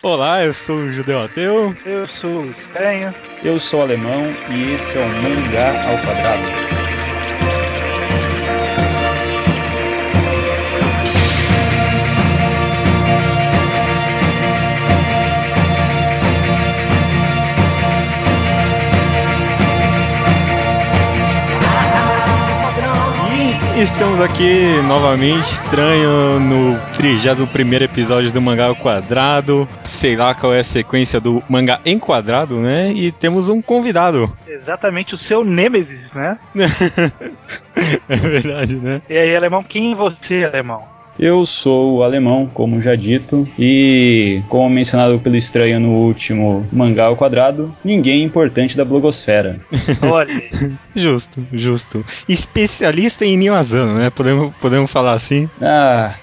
Olá, eu sou o Judeu Ateu. Eu sou o Estranho. Eu sou o Alemão e esse é o Mangá ao Quadrado. Estamos aqui novamente, estranho, no 31 episódio do Mangá ao Quadrado. Sei lá qual é a sequência do mangá enquadrado, né? E temos um convidado. Exatamente o seu Nemesis, né? é verdade, né? E aí, alemão, quem é você, alemão? Eu sou o alemão, como já dito, e como mencionado pelo estranho no último mangá ao quadrado, ninguém importante da blogosfera. Olha. justo, justo. Especialista em Niwazano, né? Podemos, podemos falar assim? Ah,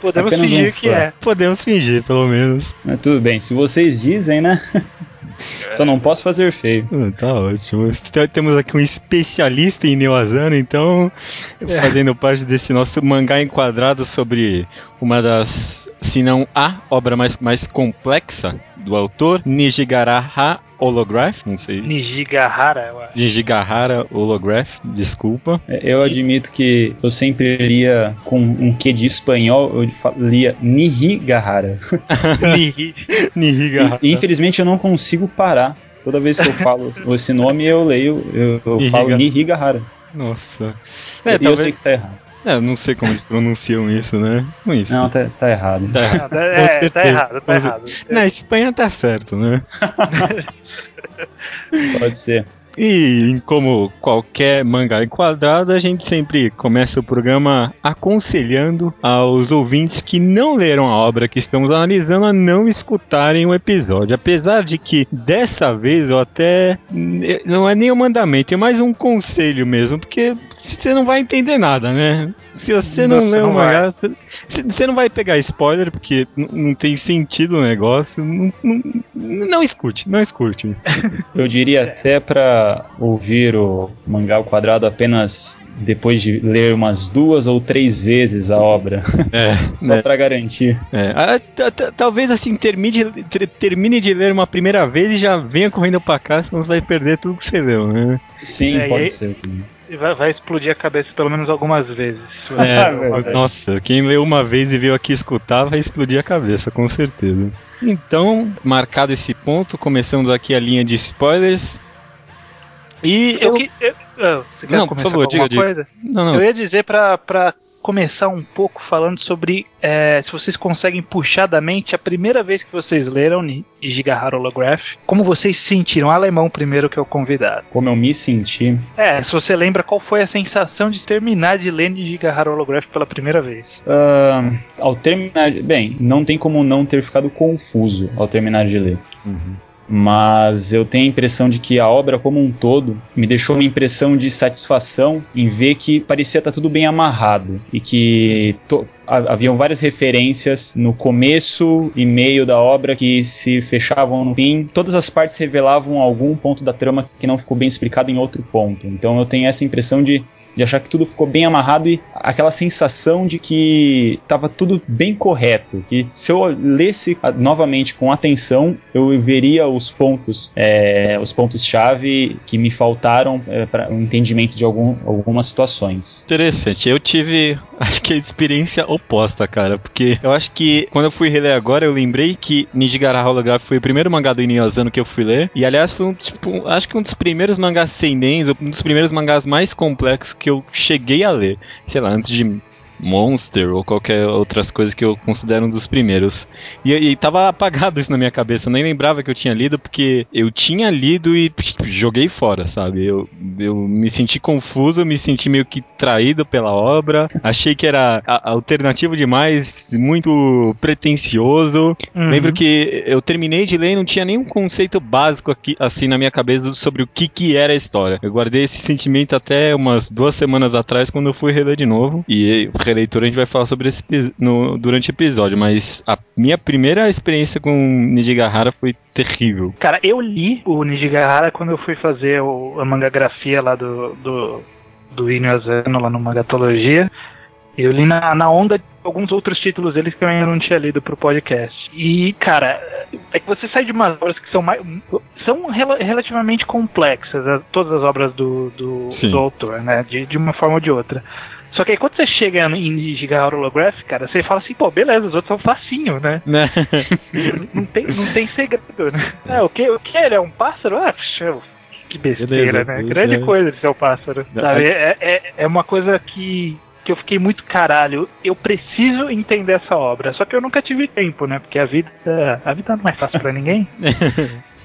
Podemos apenas fingir um que é. Podemos fingir, pelo menos. mas tudo bem, se vocês dizem, né? Só não posso fazer feio. Ah, Tá ótimo. Temos aqui um especialista em Neoazano, então, fazendo parte desse nosso mangá enquadrado sobre uma das, se não a obra mais, mais complexa do autor, Nijigahara Holograph, não sei. Nijigahara, eu acho. Nijigahara Holograph, desculpa. É, Eu admito que eu sempre lia com um quê de espanhol, eu lia Nihigahara. Nihi. Nijigahara. E, infelizmente eu não consigo parar. Toda vez que eu falo esse nome, eu leio, eu, eu falo Nihiga- Nihigahara. Nossa. e É, eu talvez, sei que está errado. É, eu não sei como eles pronunciam isso, né? Enfim. Não, tá, tá errado. Tá errado. Não, é, tá certeza, errado, tá errado. Na Espanha tá certo, né? Pode ser. E como qualquer mangá enquadrado, a gente sempre começa o programa aconselhando aos ouvintes que não leram a obra que estamos analisando a não escutarem o episódio. Apesar de que dessa vez eu até não é nem um mandamento, é mais um conselho mesmo, porque você não vai entender nada, né? Se você não, Não, lê o mangá, você- não vai pegar spoiler, porque não tem sentido o negócio. Não, não, não escute, não escute. Eu diria até pra ouvir o mangá ao quadrado apenas depois de ler umas duas ou três vezes a obra, É. só pra garantir. É, ah, t- t- talvez assim termine termine de ler uma primeira vez e já venha correndo pra cá, senão você vai perder tudo que você leu, né? Sim, É, pode ser também. Vai, vai explodir a cabeça pelo menos algumas vezes. É, nossa, quem leu uma vez e veio aqui escutar vai explodir a cabeça, com certeza. Então, marcado esse ponto, começamos aqui a linha de spoilers. E Eu, eu. que- eu- Não, por favor, diga, diga. Não, não. Eu ia dizer pra, pra começar um pouco falando sobre é, se vocês conseguem puxar da mente a primeira vez que vocês leram Nijigahara Holograph, como vocês se sentiram? Alemão primeiro que o convidado. Como eu me senti, É, se você lembra qual foi a sensação de terminar de ler Nijigahara Holograph pela primeira vez. ah, ao terminar. Bem, não tem como não ter ficado confuso ao terminar de ler. Uhum. Mas eu tenho a impressão de que a obra como um todo me deixou uma impressão de satisfação em ver que parecia estar tudo bem amarrado e que haviam várias referências no começo e meio da obra que se fechavam no fim. Todas as partes revelavam algum ponto da trama que não ficou bem explicado em outro ponto. Então eu tenho essa impressão de de achar que tudo ficou bem amarrado e aquela sensação de que estava tudo bem correto. Que se eu lesse ah, novamente com atenção, eu veria os pontos, é, os pontos chave que me faltaram para o entendimento de algum, algumas situações. Interessante. Eu tive, acho que a experiência oposta, cara. Porque eu acho que quando eu fui reler agora, eu lembrei que Nijigahara Holograph foi o primeiro mangá do Inuyasano que eu fui ler. E aliás, foi um, tipo, acho que um dos primeiros mangás seinens, um dos primeiros mangás mais complexos que eu cheguei a ler. Sei lá, antes de Monster ou qualquer outras coisas que eu considero um dos primeiros. E, e tava apagado isso na minha cabeça, eu nem lembrava que eu tinha lido, porque eu tinha lido e psh, joguei fora, sabe? Eu, eu me senti confuso, me senti meio que traído pela obra, achei que era alternativo demais, muito pretencioso. Uhum. Lembro que eu terminei de ler e não tinha nenhum conceito básico aqui, assim, na minha cabeça sobre o que, que era a história. Eu guardei esse sentimento até umas duas semanas atrás, quando eu fui reler de novo. E releitura a gente vai falar sobre esse no, durante o episódio, mas a minha primeira experiência com Nijigahara foi terrível. Cara, eu li o Nijigahara quando eu fui fazer o- a mangagrafia lá do, do, do Inuyasano, lá no Mangatologia. Eu li na, na onda de alguns outros títulos deles que eu ainda não tinha lido pro podcast. E, cara, é que você sai de umas obras que são mais. são rel relativamente complexas, todas as obras do, do, do autor, né? De, de uma forma ou de outra. Só que aí quando você chega em Giga Holograph, cara, você fala assim, pô, beleza, os outros são facinho, né? né? não, tem, não tem segredo, né? É, o que, o que ele é um pássaro? Ah, que besteira, beleza, né? Grande é. coisa de ser um pássaro. Sabe? É, é, é uma coisa que que eu fiquei muito caralho. Eu preciso entender essa obra. Só que eu nunca tive tempo, né? Porque a vida. A vida não é fácil pra ninguém.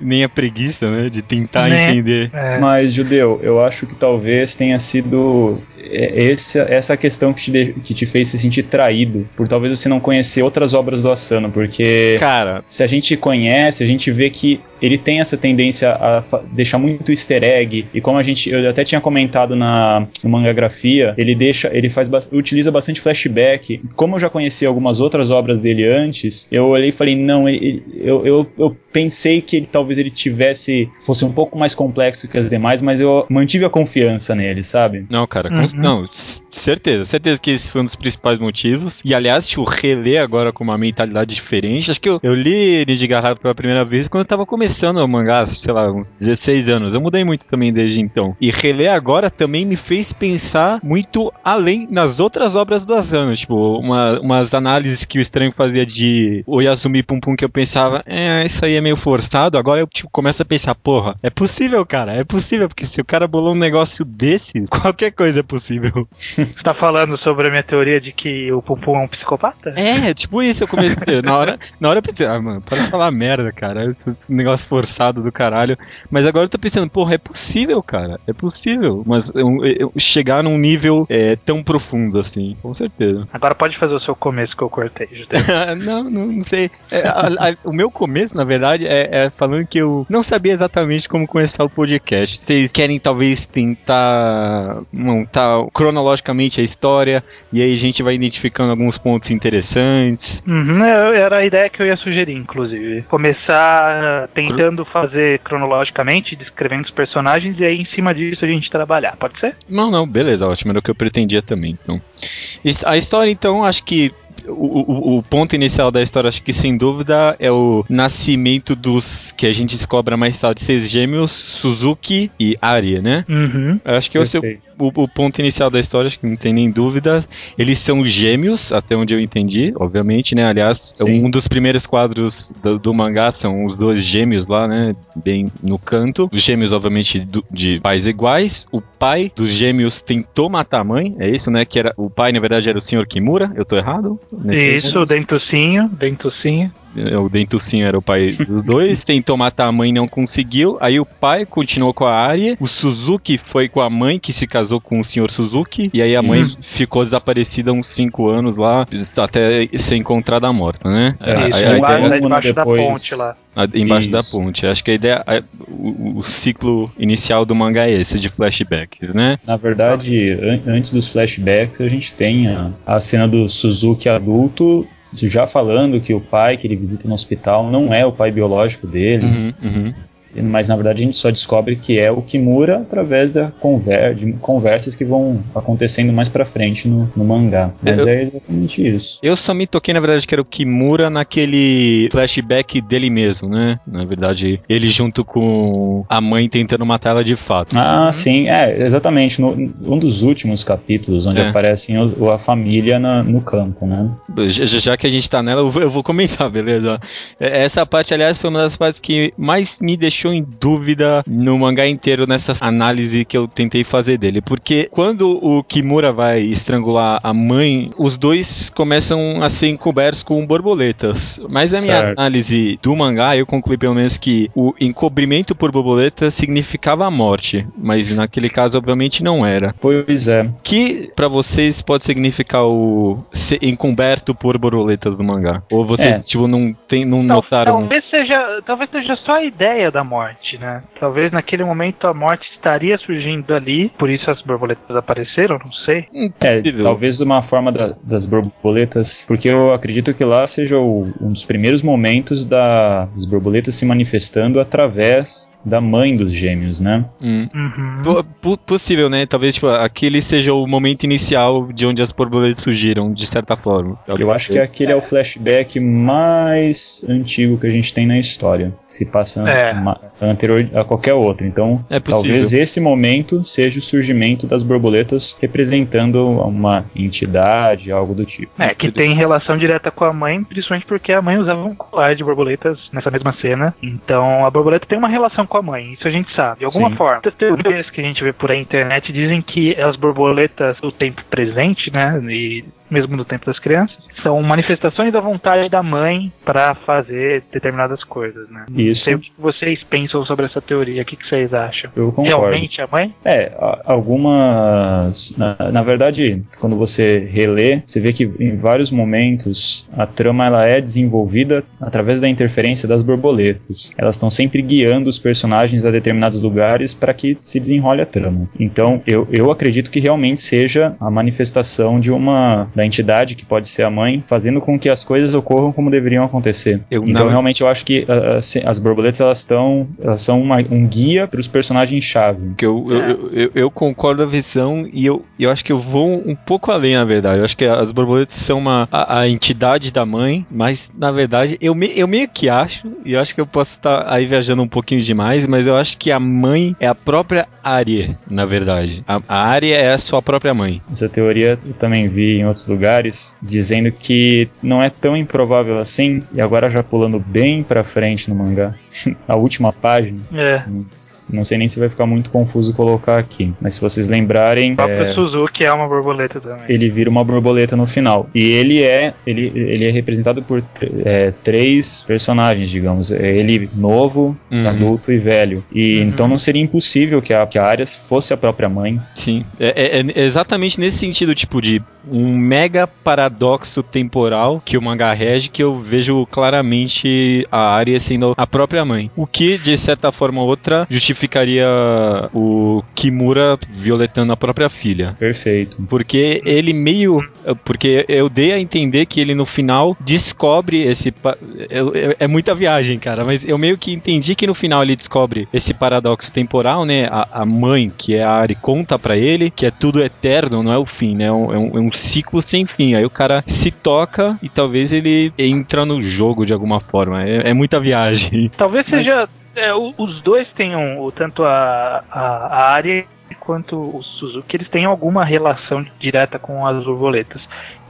Nem a preguiça, né? De tentar né? entender. É. Mas, Judeu, eu acho que talvez tenha sido é, esse, essa questão que te, de, que te fez se sentir traído, por talvez você não conhecer outras obras do Asano, porque Cara. se a gente conhece, a gente vê que ele tem essa tendência a deixar muito easter egg, e como a gente, eu até tinha comentado na no mangagrafia, ele deixa, ele faz, utiliza bastante flashback. Como eu já conheci algumas outras obras dele antes, eu olhei e falei, não, ele, eu, eu, eu pensei que ele talvez ele tivesse, fosse um pouco mais complexo que as demais, mas eu mantive a confiança nele, sabe? Não, cara, uhum. não, certeza, certeza que esse foi um dos principais motivos. E aliás, tipo, reler agora com uma mentalidade diferente. Acho que eu, eu li Nijigarra pela primeira vez quando eu tava começando o mangá, sei lá, uns 16 anos. Eu mudei muito também desde então. E reler agora também me fez pensar muito além nas outras obras do Asano. Tipo, uma, umas análises que o estranho fazia de Oyasumi Pum Pum que eu pensava, é, isso aí é meio forçado. Agora eu tipo, começo a pensar, porra, é possível, cara, é possível, porque se o cara bolou um negócio desse, qualquer coisa é possível. Você tá falando sobre a minha teoria de que o Pum Pum é um psicopata? É, tipo isso, eu comecei. na hora, na hora eu pensei, ah, mano, para de falar merda, cara. É negócio forçado do caralho. Mas agora eu tô pensando, porra, é possível, cara. É possível. Mas eu, eu chegar num nível é, tão profundo assim, com certeza. Agora pode fazer o seu começo que eu cortei, não, não, não sei. É, a, a, o meu começo, na verdade, é, é falando que eu não sabia exatamente como começar o podcast. Vocês querem talvez tentar montar cronologicamente a história e aí a gente vai identificando alguns pontos interessantes. Uhum, é, era a ideia que eu ia sugerir, inclusive. Começar tentando fazer cronologicamente, descrevendo os personagens e aí em cima disso a gente trabalhar, pode ser? Não, não, beleza, ótimo, era o que eu pretendia também. Então, a história, então, acho que o, o, ponto inicial da história, acho que sem dúvida, é o nascimento dos que a gente descobre mais tarde, seis gêmeos, Suzuki e Arya, né? Uhum. Acho que é o seu o, o, ponto inicial da história, acho que não tem nem dúvida. Eles são gêmeos, até onde eu entendi, obviamente, né? Aliás, Sim. um dos primeiros quadros do, do, mangá são os dois gêmeos lá, né? Bem no canto. Os gêmeos, obviamente, do, de pais iguais. O pai dos gêmeos tentou matar a mãe, é isso, né? Que era o pai, na verdade, era o Sr. Kimura. Eu tô errado? Isso, Dentucinho, Dentucinho. É, o Dentucinho era o pai dos dois, tentou matar a mãe e não conseguiu. Aí o pai continuou com a Arya, o Suzuki foi com a mãe que se casou com o Sr. Suzuki, e aí a mãe uhum. ficou desaparecida uns 5 anos lá, até ser encontrada morta, né? É, a, a, a ideia... debaixo depois... da ponte lá. embaixo Isso. da ponte. Acho que a ideia. A, o, o, ciclo inicial do mangá é esse, de flashbacks, né? Na verdade, an antes dos flashbacks, a gente tem a, a cena do Suzuki adulto já falando que o pai que ele visita no hospital não é o pai biológico dele. Uhum, uhum mas na verdade a gente só descobre que é o Kimura através da conver de conversas que vão acontecendo mais pra frente no, no mangá. Mas eu, é exatamente isso. Eu só me toquei, na verdade, que era o Kimura naquele flashback dele mesmo, né? Na verdade, ele junto com a mãe tentando matar ela de fato. Ah, uhum. sim, é, exatamente. No, um dos últimos capítulos, onde é. aparecem o, a família na, no campo, né? Já, já, que a gente tá nela, eu vou, eu vou comentar, beleza? É, essa parte, aliás, foi uma das partes que mais me deixou deixou em dúvida no mangá inteiro nessa análise que eu tentei fazer dele. Porque quando o Kimura vai estrangular a mãe, os dois começam a ser encobertos com borboletas. Mas a minha certo. análise do mangá, eu concluí pelo menos que o encobrimento por borboleta significava a morte. Mas naquele caso, obviamente, não era. Pois é. Que para vocês pode significar o ser encoberto por borboletas do mangá? Ou vocês, é. tipo, não, tem, não, não notaram. Talvez seja, talvez seja só a ideia da morte, né? Talvez naquele momento a morte estaria surgindo ali, por isso as borboletas apareceram, não sei. É, talvez uma forma da, das borboletas, porque eu acredito que lá seja o, um dos primeiros momentos da, das borboletas se manifestando através da mãe dos gêmeos, né? Hum. Uhum. P- possível, né? Talvez tipo, aquele seja o momento inicial de onde as borboletas surgiram, de certa forma. Eu acho que aquele é o flashback mais antigo que a gente tem na história. Se passa É. anterior a qualquer outro. Então, É talvez esse momento seja o surgimento das borboletas representando uma entidade, algo do tipo. É, que tem relação direta com a mãe, principalmente porque a mãe usava um colar de borboletas nessa mesma cena. Então a borboleta tem uma relação com a mãe, isso a gente sabe, de alguma Sim. forma. As teorias que a gente vê por aí na internet dizem que as borboletas do tempo presente, né, e mesmo no tempo das crianças, são manifestações da vontade da mãe para fazer determinadas coisas, né? Não Isso. sei o que vocês pensam sobre essa teoria, o que que vocês acham? Eu concordo. Realmente a mãe? É, algumas. Na, na verdade, quando você relê, você vê que em vários momentos a trama ela é desenvolvida através da interferência das borboletas. Elas estão sempre guiando os personagens a determinados lugares para que se desenrole a trama. Então, eu, eu acredito que realmente seja a manifestação de uma da entidade que pode ser a mãe, fazendo com que as coisas ocorram como deveriam acontecer. Eu- então, na- realmente, eu acho que ah, ah, as borboletas elas estão, elas são uma- um guia para os personagens chave. Que eu, eu, eu, eu- eu concordo com a visão e eu, eu acho que eu vou um pouco além, na verdade. Eu acho que as borboletas são uma, a, a entidade da mãe, mas na verdade eu, me, eu meio que acho, e eu acho que eu posso estar aí viajando um pouquinho demais, mas eu acho que a mãe é a própria Arya, na verdade. A, a Arya é a sua própria mãe. Essa teoria eu também vi em outros lugares, dizendo que não é tão improvável assim, e agora já pulando bem pra frente no mangá, a última página, É. não sei nem se vai ficar muito confuso colocar aqui, mas se vocês lembrarem, O próprio é, Suzuki é uma borboleta também. ele vira uma borboleta no final. E ele é ele, ele é representado por é, três personagens, digamos. É Ele novo, Uhum. adulto e velho. E Uhum. então não seria impossível que a, que a Arias fosse a própria mãe. Sim. É, é- é exatamente nesse sentido, tipo, de um mega paradoxo temporal que o mangá rege, que eu vejo claramente a Arya sendo a própria mãe. O que, de certa forma ou outra, justificaria o Kimura violetando a própria filha. Perfeito. Porque ele meio. Porque eu dei a entender que ele no final descobre esse. eu- eu- É muita viagem, cara, mas eu meio que entendi que no final ele descobre esse paradoxo temporal, né? A, a mãe, que é a Ari, conta pra ele que é tudo eterno, não é o fim, né? É um, é um- é um ciclo sem fim. Aí o cara se toca e talvez ele entra no jogo de alguma forma. É, é muita viagem. Talvez Mas- seja. É, o- os dois tenham, o- tanto a, a, a Arya quanto o Suzuki, eles têm alguma relação direta com as borboletas.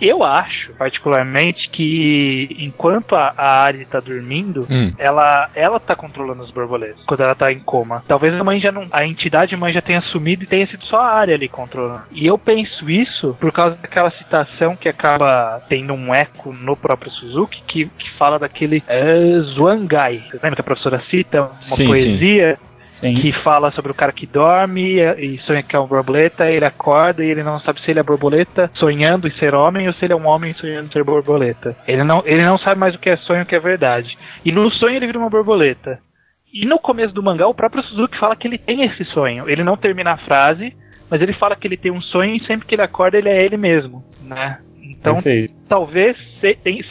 Eu acho, particularmente, que enquanto a, a Arya tá dormindo, Hum. ela ela tá controlando as borboletas quando ela tá em coma. Talvez a mãe já não, a entidade mãe já tenha sumido e tenha sido só a área ali controlando. E eu penso isso por causa daquela citação que acaba tendo um eco no próprio Suzuki que, que fala daquele é, Zwangai. Você lembra que a professora cita uma sim. poesia Sim. Que fala sobre o cara que dorme e sonha que é uma borboleta, ele acorda e ele não sabe se ele é borboleta sonhando em ser homem ou se ele é um homem sonhando em ser borboleta. Ele não, ele não sabe mais o que é sonho e o que é verdade. E no sonho ele vira uma borboleta. E no começo do mangá, o próprio Suzuki fala que ele tem esse sonho. Ele não termina a frase, mas ele fala que ele tem um sonho e sempre que ele acorda ele é ele mesmo, né? Então Perfeito. talvez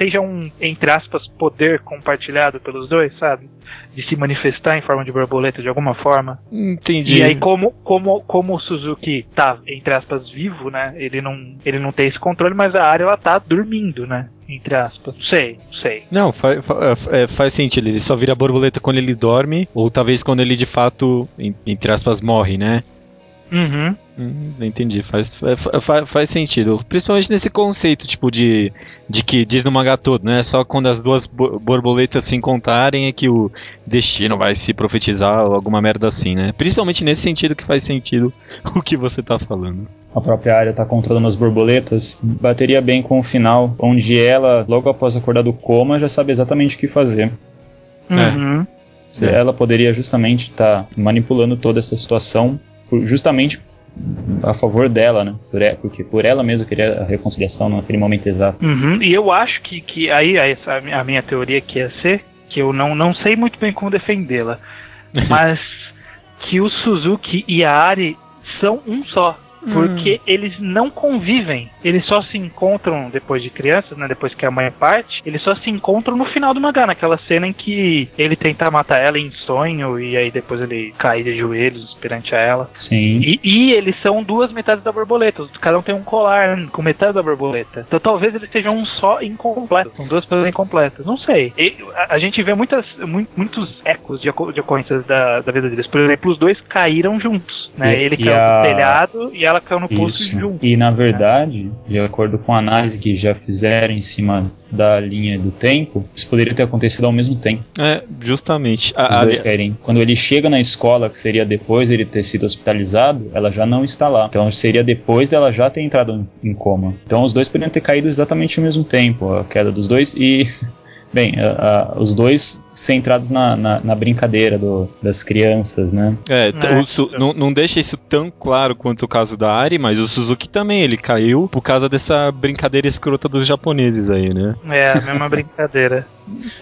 seja um, entre aspas, poder compartilhado pelos dois, sabe? De se manifestar em forma de borboleta de alguma forma. Entendi. E aí, como, como, como o Suzuki tá, entre aspas, vivo, né? Ele não, ele não tem esse controle, mas a área ela tá dormindo, né? Entre aspas. Não sei, não sei. Não, fa- fa- é, faz sentido. Ele só vira borboleta quando ele dorme, ou talvez quando ele de fato, entre aspas, morre, né? Uhum. Hum, entendi, faz, fa- fa- faz sentido. Principalmente nesse conceito, tipo, de, de que diz no mangá todo, né? Só quando as duas bo- borboletas se encontrarem é que o destino vai se profetizar ou alguma merda assim, né? Principalmente nesse sentido que faz sentido o que você tá falando. A própria área tá controlando as borboletas. Bateria bem com o final, onde ela, logo após acordar do coma, já sabe exatamente o que fazer. É. Uhum. Se É. Ela poderia justamente estar manipulando toda essa situação, justamente a favor dela, né? Por porque por ela mesma queria a reconciliação naquele momento exato. Uhum. E eu acho que, que aí a, a minha teoria que ia ser, que eu não, não sei muito bem como defendê-la, mas que o Suzuki e a Ari são um só. Porque hum. eles não convivem. Eles só se encontram depois de crianças, né? Depois que a mãe parte, eles só se encontram no final do mangá, naquela cena em que ele tenta matar ela em sonho e aí depois ele cai de joelhos perante a ela. Sim. E, e eles são duas metades da borboleta. Cada um tem um colar com metade da borboleta. Então talvez eles sejam um só incompleto. São duas pessoas incompletas. Não sei. E, a, a, gente vê muitas, muitos ecos de, de ocorrências da, da vida deles. Por exemplo, os dois caíram juntos. Né? E, ele caiu a... no telhado e ela caiu no poço junto. E na verdade, né? de acordo com a análise que já fizeram em cima da linha do tempo, isso poderia ter acontecido ao mesmo tempo. É, justamente. Os a, dois a... querem. Quando ele chega na escola, que seria depois ele ter sido hospitalizado, ela já não está lá. Então seria depois dela já ter entrado em coma. Então os dois poderiam ter caído exatamente ao mesmo tempo, a queda dos dois. E Bem, uh, uh, os dois centrados na, na, na brincadeira do, das crianças, né? É, é. não, não deixa isso tão claro quanto o caso da Ari, mas o Suzuki também, ele caiu por causa dessa brincadeira escrota dos japoneses aí, né? É, a mesma brincadeira.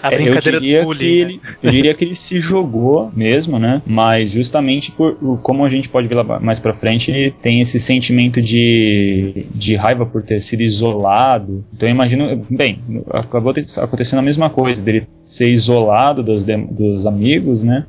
A brincadeira é, eu diria do bullying, que né? ele, Eu diria que ele se jogou mesmo, né? Mas justamente por como a gente pode ver lá mais pra frente, ele tem esse sentimento de, de raiva por ter sido isolado. Então eu imagino, bem, acabou acontecendo a mesma coisa, dele ser isolado isolado dos, dos amigos, né?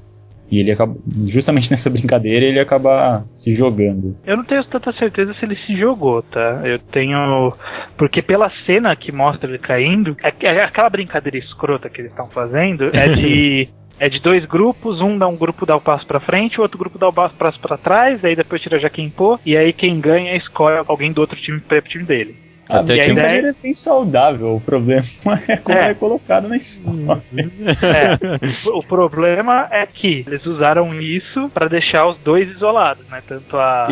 E ele acaba, justamente nessa brincadeira, ele acaba se jogando. Eu não tenho tanta certeza se ele se jogou, tá? Eu tenho. Porque pela cena que mostra ele caindo, é, é aquela brincadeira escrota que eles estão fazendo é de. é de dois grupos, um dá um grupo dá o passo para frente, o outro grupo dá o passo para trás, aí depois tira já quem pô, e aí quem ganha escolhe alguém do outro time para o time dele. Até que a ideia é bem saudável. O problema é como é, é colocado na história. É. O problema é que eles usaram isso para deixar os dois isolados, né? Tanto a,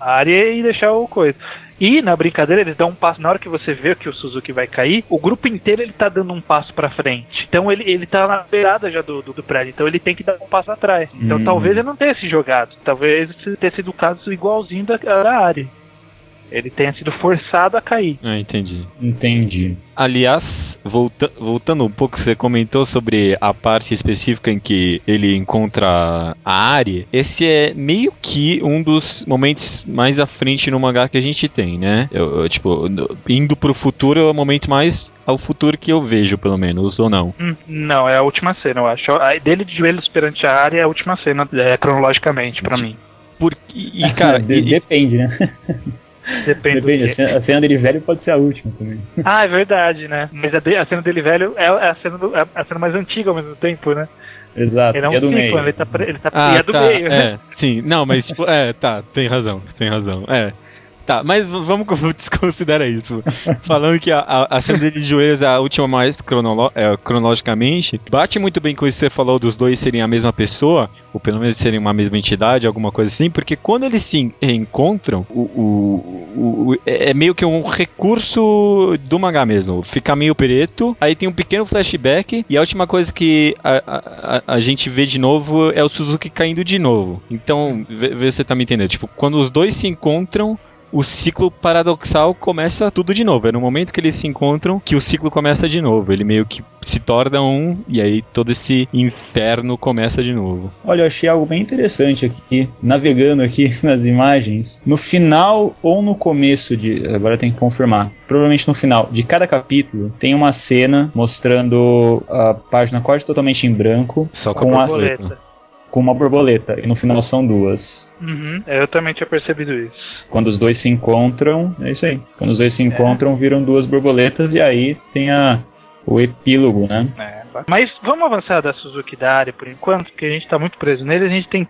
a, área e deixar o coisa. E na brincadeira eles dão um passo. Na hora que você vê que o Suzuki vai cair, o grupo inteiro ele tá dando um passo para frente. Então ele, ele tá na beirada já do, do, do, prédio. Então ele tem que dar um passo atrás. Então hum. talvez ele não tenha se jogado. Talvez tenha sido o caso igualzinho da, da área ele tenha sido forçado a cair. Ah, entendi. Entendi. Aliás, volta voltando um pouco, você comentou sobre a parte específica em que ele encontra a Ari. Esse é meio que um dos momentos mais à frente no mangá que a gente tem, né? Eu, eu, tipo, indo pro futuro é o momento mais ao futuro que eu vejo, pelo menos, ou não? Hum, não, é a última cena, eu acho. A dele de joelhos perante a Ari é a última cena, é, cronologicamente, para mim. Porque, e, cara, e, depende, né? Depende. Depende. A cena, a cena, dele velho pode ser a última também. Ah, é verdade, né? Mas a, de, a cena dele velho é a cena, do, é a cena mais antiga ao mesmo tempo, né? Exato. Ele é um é do meio. ele tá, ele tá ah, é do tá, meio, né? É, sim. Não, mas tipo, é, tá, tem razão, tem razão. É. Tá, mas vamos desconsiderar isso. Falando que a, a, a, cena de joelhos é a última mais cronolo é, cronologicamente, bate muito bem com isso que você falou dos dois serem a mesma pessoa, ou pelo menos serem uma mesma entidade, alguma coisa assim, porque quando eles se reencontram, o, o, o, é, é meio que um recurso do mangá mesmo. Fica meio preto, aí tem um pequeno flashback, e a última coisa que a, a, a gente vê de novo é o Suzuki caindo de novo. Então, vê, vê se você tá me entendendo. Tipo, quando os dois se encontram, o ciclo paradoxal começa tudo de novo. É no momento que eles se encontram que o ciclo começa de novo. Ele meio que se torna um e aí todo esse inferno começa de novo. Olha, eu achei algo bem interessante aqui, navegando aqui nas imagens. No final ou no começo de, agora tem que confirmar. Provavelmente no final de cada capítulo tem uma cena mostrando a página quase totalmente em branco Só com, com a com uma borboleta, e no final são duas. Uhum, eu também tinha percebido isso. Quando os dois se encontram, é isso aí. Quando os dois se encontram, é. viram duas borboletas, e aí tem a, o epílogo, né? É. Mas vamos avançar da Suzuki Dari por enquanto, porque a gente está muito preso nele. A gente tem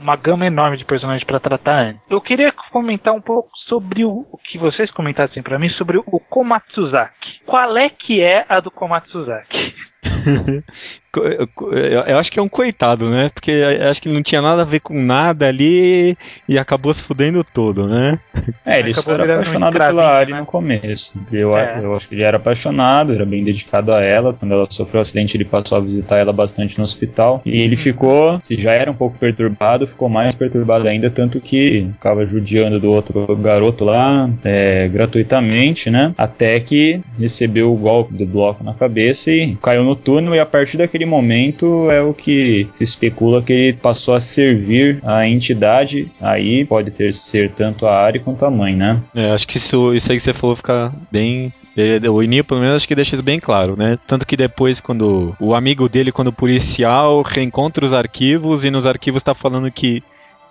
uma gama enorme de personagens para tratar antes. Eu queria comentar um pouco sobre o, o que vocês comentassem para mim sobre o Komatsuzaki. Qual é que é a do Komatsuzaki? eu acho que é um coitado, né? Porque acho que ele não tinha nada a ver com nada ali e acabou se fudendo todo, né? É, ele só era apaixonado pela Ari né? no começo. Eu, é. eu acho que ele era apaixonado, era bem dedicado a ela. Quando ela sofreu um acidente, ele passou a visitar ela bastante no hospital. E ele uhum. ficou, se já era um pouco perturbado, ficou mais perturbado ainda, tanto que ficava judiando do outro garoto lá é, gratuitamente, né? Até que recebeu o golpe do bloco na cabeça e caiu no túnel. E a partir daquele naquele momento é o que se especula que ele passou a servir a entidade. Aí pode ter ser tanto a Ari quanto a mãe, né? É, acho que isso, isso aí que você falou fica bem o Ininho, pelo menos, acho que deixa isso bem claro, né? Tanto que depois, quando o amigo dele, quando policial, reencontra os arquivos e nos arquivos tá falando que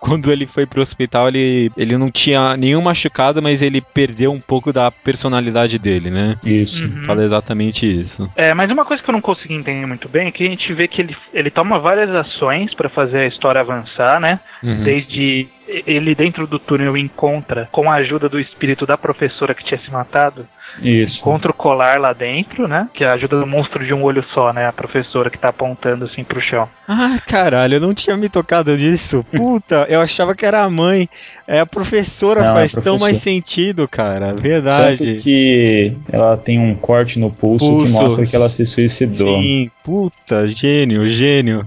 quando ele foi pro hospital, ele, ele não tinha nenhum machucado, mas ele perdeu um pouco da personalidade dele, né? Isso. Uhum. Fala exatamente isso. É, mas uma coisa que eu não consegui entender muito bem é que a gente vê que ele, ele toma várias ações para fazer a história avançar, né? Uhum. Desde ele dentro do túnel encontra, com a ajuda do espírito da professora que tinha se matado, isso. Encontra o colar lá dentro, né? Que é ajuda do monstro de um olho só, né? A professora que tá apontando assim pro chão. Ah, caralho, eu não tinha me tocado disso. Puta, eu achava que era a mãe. É a professora, não, faz a professora. tão mais sentido, cara. Verdade. Tanto que ela tem um corte no pulso, pulso. que mostra que ela se suicidou. Sim, puta, gênio, gênio.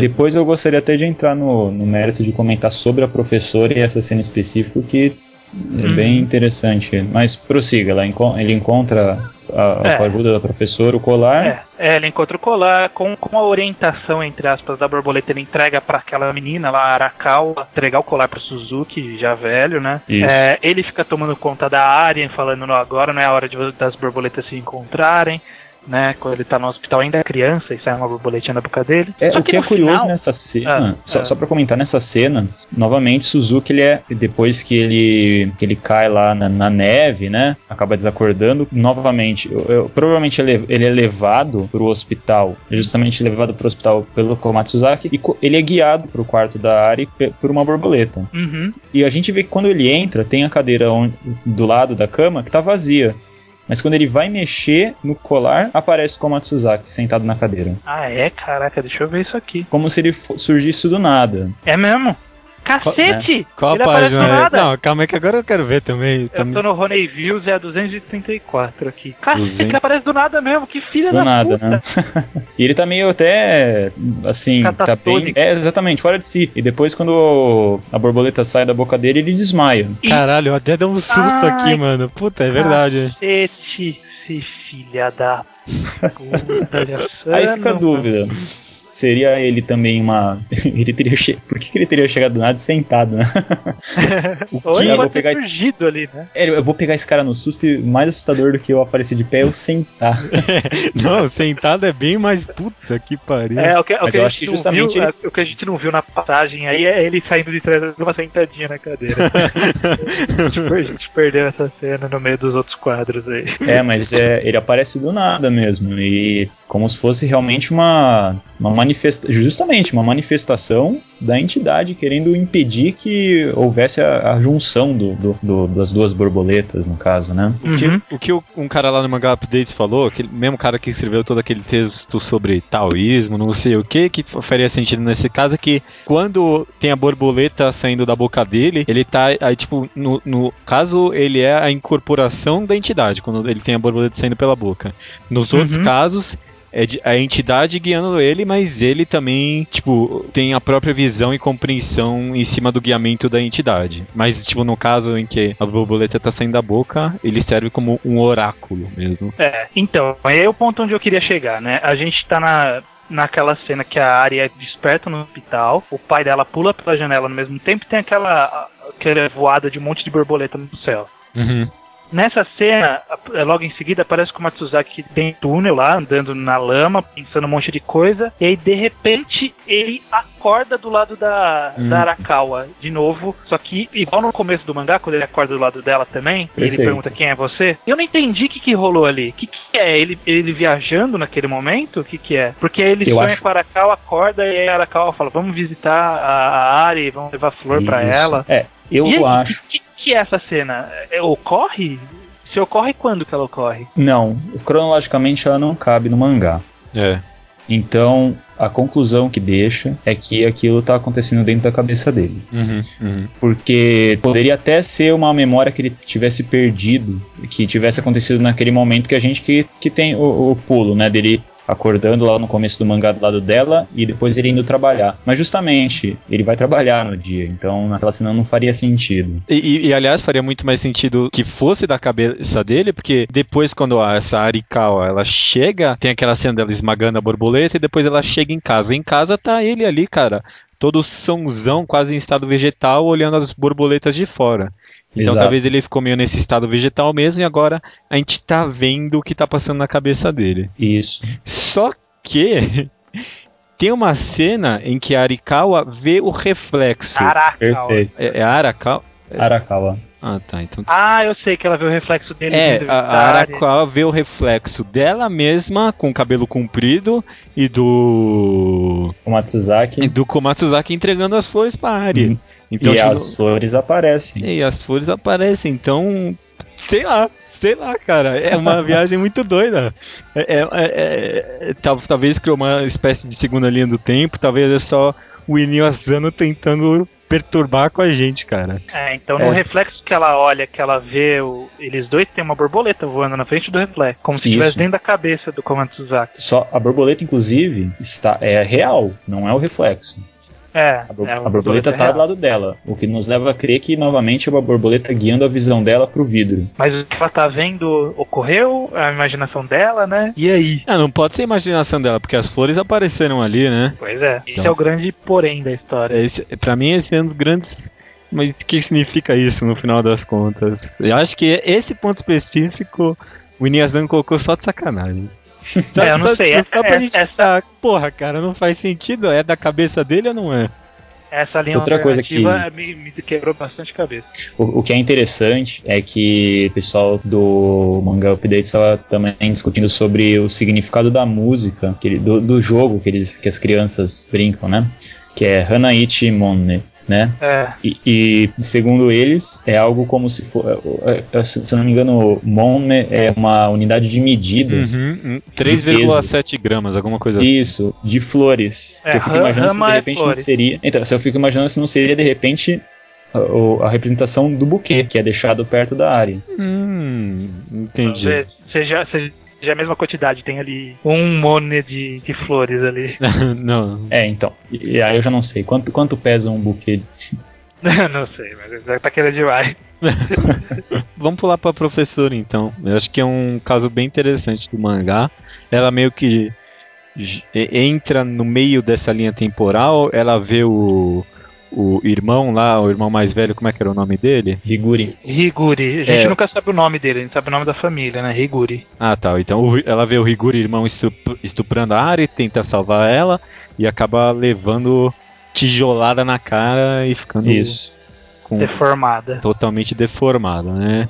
depois eu gostaria até de entrar no, no mérito de comentar sobre a professora e essa cena específica que é hum. bem interessante. Mas prossiga, ela enco ele encontra a, é. com a ajuda da professora o colar. É, é, ele encontra o colar com, com a orientação, entre aspas, da borboleta. Ele entrega para aquela menina lá, Arakawa, entregar o colar pro Suzuki, já velho, né? É, ele fica tomando conta da área, falando: agora não é a hora de, das borboletas se encontrarem né? Quando ele tá no hospital ainda é criança e sai uma borboletinha da boca dele. É, o que, que é curioso final... nessa cena, ah, só, é. só pra comentar nessa cena, novamente Suzuki ele é, depois que ele, que ele cai lá na, na neve, né? Acaba desacordando, novamente, eu, eu, provavelmente ele, ele, é levado pro hospital, justamente levado pro hospital pelo Komatsuzaki, e ele é guiado pro quarto da Ari por uma borboleta. Uhum. E a gente vê que quando ele entra, tem a cadeira onde, do lado da cama que tá vazia. Mas quando ele vai mexer no colar, aparece o Komatsuzaki sentado na cadeira. Ah, é? Caraca, deixa eu ver isso aqui. Como se ele surgisse do nada. É mesmo? Cacete! Né? Qual ele a página? Nada. Não, calma aí que agora eu quero ver também. Eu tô no Rony Views, é a 234 aqui. Cacete, 200... ele aparece do nada mesmo, que filha do da nada, puta. né? e ele tá meio até, assim, tá bem... É, exatamente, fora de si. E depois quando a borboleta sai da boca dele, ele desmaia. E... Caralho, eu até deu um susto Ai, aqui, mano. Puta, é verdade. Cacete, filha da puta. Aí fica a dúvida seria ele também uma. ele teria che... Por que, que, ele teria chegado do nada sentado, né? o que? Ou ele eu vou pegar esse... ali, né? É, eu vou pegar esse cara no susto e mais assustador do que eu aparecer de pé é eu sentar. não, sentado é bem mais puta que pariu. É, o que, o que eu acho que justamente. Viu, ele... É, o que a gente não viu na passagem aí é ele saindo de trás de uma sentadinha na cadeira. tipo, a gente perdeu essa cena no meio dos outros quadros aí. É, mas é, ele aparece do nada mesmo. E como se fosse realmente uma, uma manifesta justamente uma manifestação da entidade querendo impedir que houvesse a, a junção do, do, do, das duas borboletas, no caso, né? O que, uhum. o que um cara lá no Manga Updates falou, aquele mesmo cara que escreveu todo aquele texto sobre taoísmo, não sei o que, que faria sentido nesse caso, é que quando tem a borboleta saindo da boca dele, ele tá, aí, tipo, no, no caso, ele é a incorporação da entidade, quando ele tem a borboleta saindo pela boca. Nos uhum. outros casos, é a entidade guiando ele, mas ele também, tipo, tem a própria visão e compreensão em cima do guiamento da entidade. Mas, tipo, no caso em que a borboleta tá saindo da boca, ele serve como um oráculo mesmo. É, então, aí é o ponto onde eu queria chegar, né? A gente tá na, naquela cena que a Arya é desperta no hospital, o pai dela pula pela janela no mesmo tempo e tem aquela, aquela voada de um monte de borboleta no céu. Uhum. Nessa cena, logo em seguida, aparece com o Matsuzaki que tem túnel lá, andando na lama, pensando um monte de coisa. E aí, de repente, ele acorda do lado da, hum. da Arakawa de novo. Só que, igual no começo do mangá, quando ele acorda do lado dela também, ele pergunta quem é você. Eu não entendi o que, que rolou ali. O que, que é? Ele, ele viajando naquele momento? O que, que é? Porque ele eu sonha acho... com a Arakawa, acorda e a Arakawa fala: Vamos visitar a, a Ari, vamos levar flor pra ela. É, eu e acho. Que, que é essa cena? É, ocorre? Se ocorre, quando que ela ocorre? Não, cronologicamente ela não cabe no mangá. É. Então, a conclusão que deixa é que aquilo está acontecendo dentro da cabeça dele. Uhum, uhum. Porque poderia até ser uma memória que ele tivesse perdido, que tivesse acontecido naquele momento que a gente que, que tem o, o pulo, né? Dele acordando lá no começo do mangá do lado dela e depois ele indo trabalhar. Mas justamente, ele vai trabalhar no dia, então naquela cena não faria sentido. E, e, e, aliás, faria muito mais sentido que fosse da cabeça dele, porque depois, quando essa Arikawa ela chega, tem aquela cena dela esmagando a borboleta e depois ela chega em casa. Em casa tá ele ali, cara, todo sãozão, quase em estado vegetal, olhando as borboletas de fora. Então Exato. talvez ele ficou meio nesse estado vegetal mesmo e agora a gente tá vendo o que tá passando na cabeça dele. Isso. Só que tem uma cena em que a Arikawa vê o reflexo. Arakawa. Perfeito. É, é Arakawa? Arakawa. Ah, tá. Então... Ah, eu sei que ela vê o reflexo dele. É, a, a Arakawa vê o reflexo dela mesma com o cabelo comprido e do. Komatsuzaki. E do Komatsuzaki entregando as flores pra Ari. Uhum. Então, e tipo, as flores aparecem. E as flores aparecem, então. Sei lá, sei lá, cara. É uma viagem muito doida. É, é, é, é talvez criou uma espécie de segunda linha do tempo, talvez é só o Inio Asano tentando perturbar com a gente, cara. É, então no é. reflexo que ela olha, que ela vê, o, eles dois tem uma borboleta voando na frente do reflexo, como se estivesse dentro da cabeça do Comando Suzaki. Só a borboleta, inclusive, está é real, não é o reflexo. É, a, é a borboleta está do lado dela, o que nos leva a crer que novamente é uma borboleta guiando a visão dela pro vidro. Mas o que ela tá vendo ocorreu, a imaginação dela, né? E aí? Ah, não pode ser a imaginação dela, porque as flores apareceram ali, né? Pois é. Então, esse é o grande porém da história. Esse, pra mim, esse é um dos grandes mas o que significa isso no final das contas? Eu acho que esse ponto específico o Inazan colocou só de sacanagem. Só, é, eu não só, sei. Só, é, pra é, gente essa... porra, cara, não faz sentido. É da cabeça dele ou não é? Essa linha Outra coisa que me, me quebrou bastante cabeça. O, o, que é interessante é que o pessoal do Manga Update estava também discutindo sobre o significado da música, que, do, do jogo que, eles, que as crianças brincam, né? Que é Hanaichi Monne né? É. E, e, segundo eles, é algo como se for. É, é, se não me engano, MON é uma unidade de medida. Uhum, 3,7 uhum. gramas, alguma coisa assim. Isso, de flores. É, eu fico imaginando se de é repente não seria. Então, se eu fico imaginando se não seria de repente a, a, representação do buquê, que é deixado perto da área. Hum, entendi. Seja, seja já a mesma quantidade, tem ali um mone de, de flores ali. não. É, então. E aí eu já não sei. Quanto, quanto pesa um buquê? não sei, mas já tá querendo demais. Vamos pular pra professora então. Eu acho que é um caso bem interessante do mangá. Ela meio que entra no meio dessa linha temporal, ela vê o, o irmão lá, o irmão mais velho, como é que era o nome dele? Higuri. Higuri. A gente é. nunca sabe o nome dele, a gente sabe o nome da família, né? Higuri. Ah, tá. Então ela vê o Higuri, irmão, estuprando a Ari, tenta salvar ela e acaba levando tijolada na cara e ficando. Isso. deformada. Totalmente deformada, né?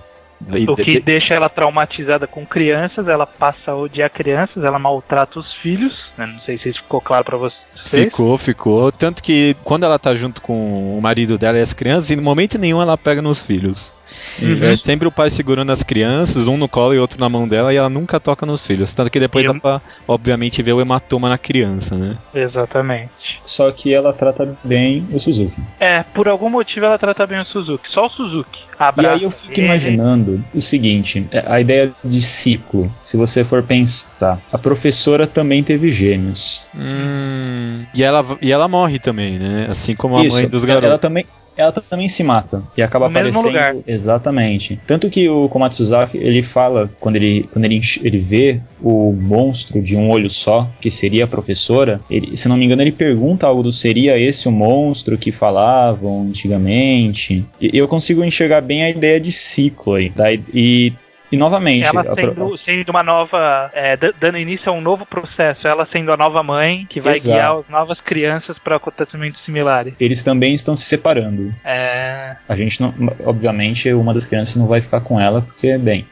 O que deixa ela traumatizada com crianças, ela passa a odiar crianças, ela maltrata os filhos. Né? Não sei se isso ficou claro para você. Ficou, ficou. Tanto que quando ela tá junto com o marido dela e as crianças, em momento nenhum ela pega nos filhos. Uhum. É sempre o pai segurando as crianças, um no colo e outro na mão dela, e ela nunca toca nos filhos. Tanto que depois Eu... dá pra, obviamente, ver o hematoma na criança, né? Exatamente. Só que ela trata bem o Suzuki. É, por algum motivo ela trata bem o Suzuki. Só o Suzuki. E aí eu fico imaginando o seguinte: é, a ideia de ciclo. Se você for pensar, a professora também teve gêmeos. Hum, e, ela, e ela morre também, né? Assim como a Isso, mãe dos garotos. Ela também, ela também se mata e acaba no aparecendo lugar. exatamente. Tanto que o Komatsuzaki ele fala quando ele quando ele, ele vê o monstro de um olho só, que seria a professora, ele, se não me engano ele pergunta algo do seria esse o monstro que falavam antigamente. E eu consigo enxergar bem a ideia de ciclo aí, tá? E e novamente. Ela sendo, sendo uma nova. É, dando início a um novo processo. Ela sendo a nova mãe que vai Exato. guiar as novas crianças para acontecimentos similares. Eles também estão se separando. É. A gente não. Obviamente, uma das crianças não vai ficar com ela, porque, bem.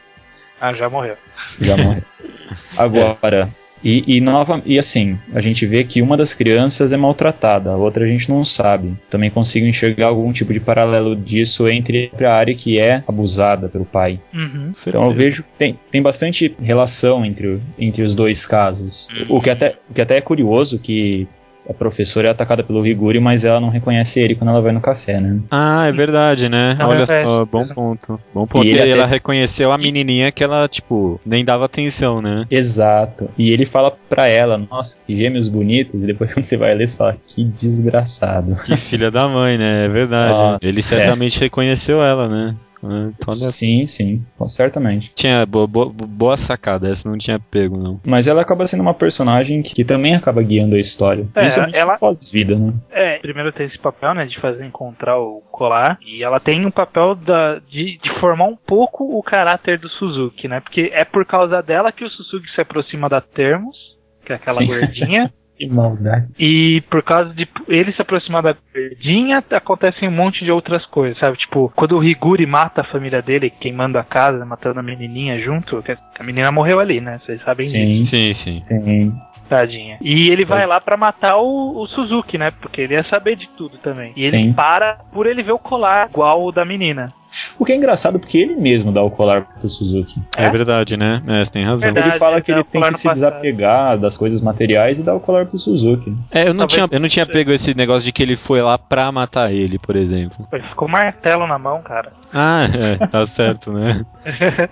Ah, já morreu. Já morreu. Agora, e, e, nova, e assim, a gente vê que uma das crianças é maltratada, a outra a gente não sabe. Também consigo enxergar algum tipo de paralelo disso entre a área que é abusada pelo pai. Uhum, então eu vejo que tem, tem bastante relação entre, entre os dois casos. Uhum. O, que até, o que até é curioso que a professora é atacada pelo Riguri, mas ela não reconhece ele quando ela vai no café, né? Ah, é verdade, né? Não Olha reconhece, só, bom mesmo. ponto. Bom ponto. E E ela até- reconheceu a menininha que ela, tipo, nem dava atenção, né? Exato. E ele fala pra ela, nossa, que gêmeos bonitos, e depois quando você vai ler, você fala, que desgraçado. Que filha da mãe, né? É verdade. Ah, Ele certamente reconheceu ela, né? Então, olha, Sim, sim, certamente. tinha boa, boa, boa sacada, essa não tinha pego, não. Mas ela acaba sendo uma personagem que, que também acaba guiando a história. É, Principalmente ela- pós-vida, né? É, primeiro tem esse papel, né, de fazer encontrar o colar, e ela tem um papel da, de, de formar um pouco o caráter do Suzuki, né, porque é por causa dela que o Suzuki se aproxima da Termos, que é aquela Sim. gordinha, Que maldade. e por causa de ele se aproximar da gordinha, acontecem um monte de outras coisas, sabe, tipo, quando o Riguri mata a família dele, queimando a casa, matando a menininha junto, que a menina morreu ali, né, vocês sabem disso. Sim, Sim, sim. sim. Tadinha. E ele vai lá pra matar o, o Suzuki, né? Porque ele ia saber de tudo também. E ele Sim. para por ele ver o colar igual o da menina. O que é engraçado porque ele mesmo dá o colar pro Suzuki. É, É? verdade, né? É, você tem razão. Verdade. ele fala que ele tem que se passado. desapegar das coisas materiais e dar o colar pro Suzuki. É, eu não, Talvez- tinha, eu não tinha pego esse negócio de que ele foi lá pra matar ele, por exemplo. Ele ficou um martelo na mão, cara. Ah, é, tá certo, né?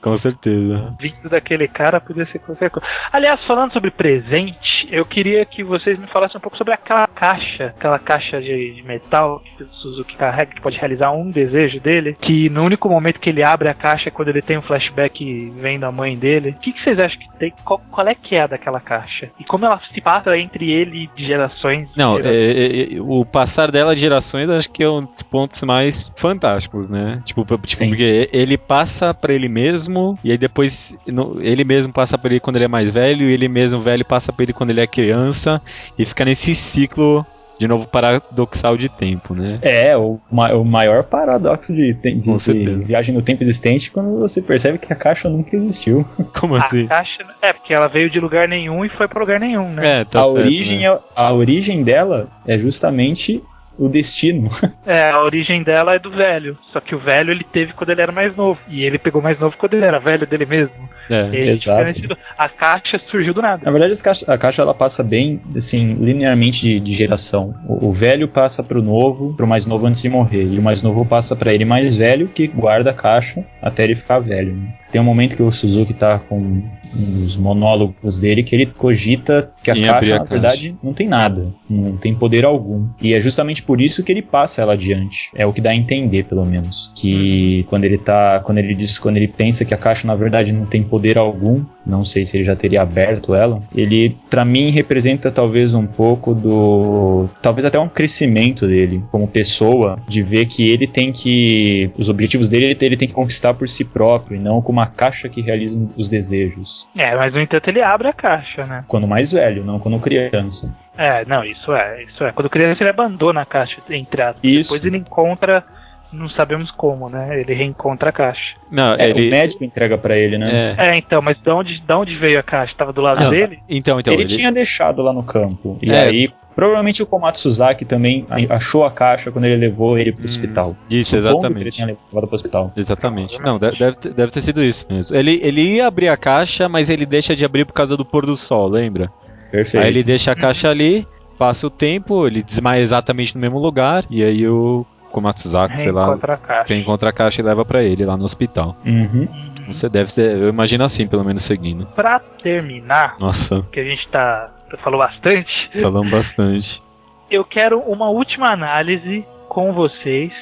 Com certeza. Vindo daquele cara podia ser qualquer coisa. Aliás, falando sobre presente, eu queria que vocês me falassem um pouco sobre aquela caixa, aquela caixa de, de metal que o Suzuki carrega, que pode realizar um desejo dele, que no único momento que ele abre a caixa é quando ele tem um flashback vendo a mãe dele. O que, que vocês acham que tem? Qual, qual é que é a daquela caixa? E como ela se passa entre ele e gerações? Não, gerações? é, é, o passar dela de gerações acho que é um dos pontos mais fantásticos, né? Tipo, tipo porque ele passa pra ele mesmo, e aí depois no- ele mesmo passa pra ele quando ele é mais velho, e ele mesmo velho passa pra ele quando ele é criança, e fica nesse ciclo, de novo, paradoxal de tempo, né? É, o, ma- o maior paradoxo de, de- de viagem no tempo existente quando você percebe que a caixa nunca existiu. Como a assim? caixa. É, porque ela veio de lugar nenhum e foi pra lugar nenhum, né? É, tá a, certo, origem né? é, a origem dela é justamente o destino. É, a origem dela é do velho. Só que o velho ele teve quando ele era mais novo. E ele pegou mais novo quando ele era velho dele mesmo. É. E exato. do- A caixa surgiu do nada. Na verdade, caixa- a caixa ela passa bem, assim, linearmente de, de geração. O, o velho passa pro novo, pro mais novo antes de morrer. E o mais novo passa pra ele mais velho, que guarda a caixa até ele ficar velho. né? Tem um momento que o Suzuki tá com uns monólogos dele que ele cogita que a caixa, a na verdade, não tem nada. Não tem poder algum. E é justamente por isso que ele passa ela adiante. É o que dá a entender, pelo menos. Que quando ele tá. Quando ele diz. Quando ele pensa que a caixa, na verdade, não tem poder algum. Não sei se ele já teria aberto ela. Ele, pra mim, representa talvez um pouco do. Talvez até um crescimento dele como pessoa. De ver que ele tem que. Os objetivos dele ele tem que conquistar por si próprio. E não com uma caixa que realiza os desejos. É, mas no entanto ele abre a caixa, né? Quando mais velho, não quando criança. É, não, isso é, isso é. Quando criança ele abandona a caixa, entre aspas. Isso. Depois ele encontra. Não sabemos como, né? Ele reencontra a caixa. Não, É, ele. O médico entrega pra ele, né? é. É, então, mas de onde, de onde veio a caixa? Tava do lado Não, dele? Então, então. ele, tinha deixado lá no campo. E É. aí, provavelmente o Komatsuzaki também achou a caixa quando ele levou ele pro Hum, hospital. Isso, Supondo que ele exatamente. tinha levado pro hospital. Exatamente. Não, de- deve, ter- deve ter sido isso mesmo. Ele, ele ia abrir a caixa, mas ele deixa de abrir por causa do pôr do sol, lembra? Perfeito. Aí ele deixa a caixa ali, passa o tempo, ele desmaia exatamente no mesmo lugar, e aí o Komatsuzaki, sei lá, a caixa. quem encontra a caixa e leva pra ele lá no hospital. Uhum. Você deve ser, eu imagino assim, pelo menos seguindo. Pra terminar, Nossa, que a gente tá. falou bastante. falamos bastante. eu quero uma última análise com vocês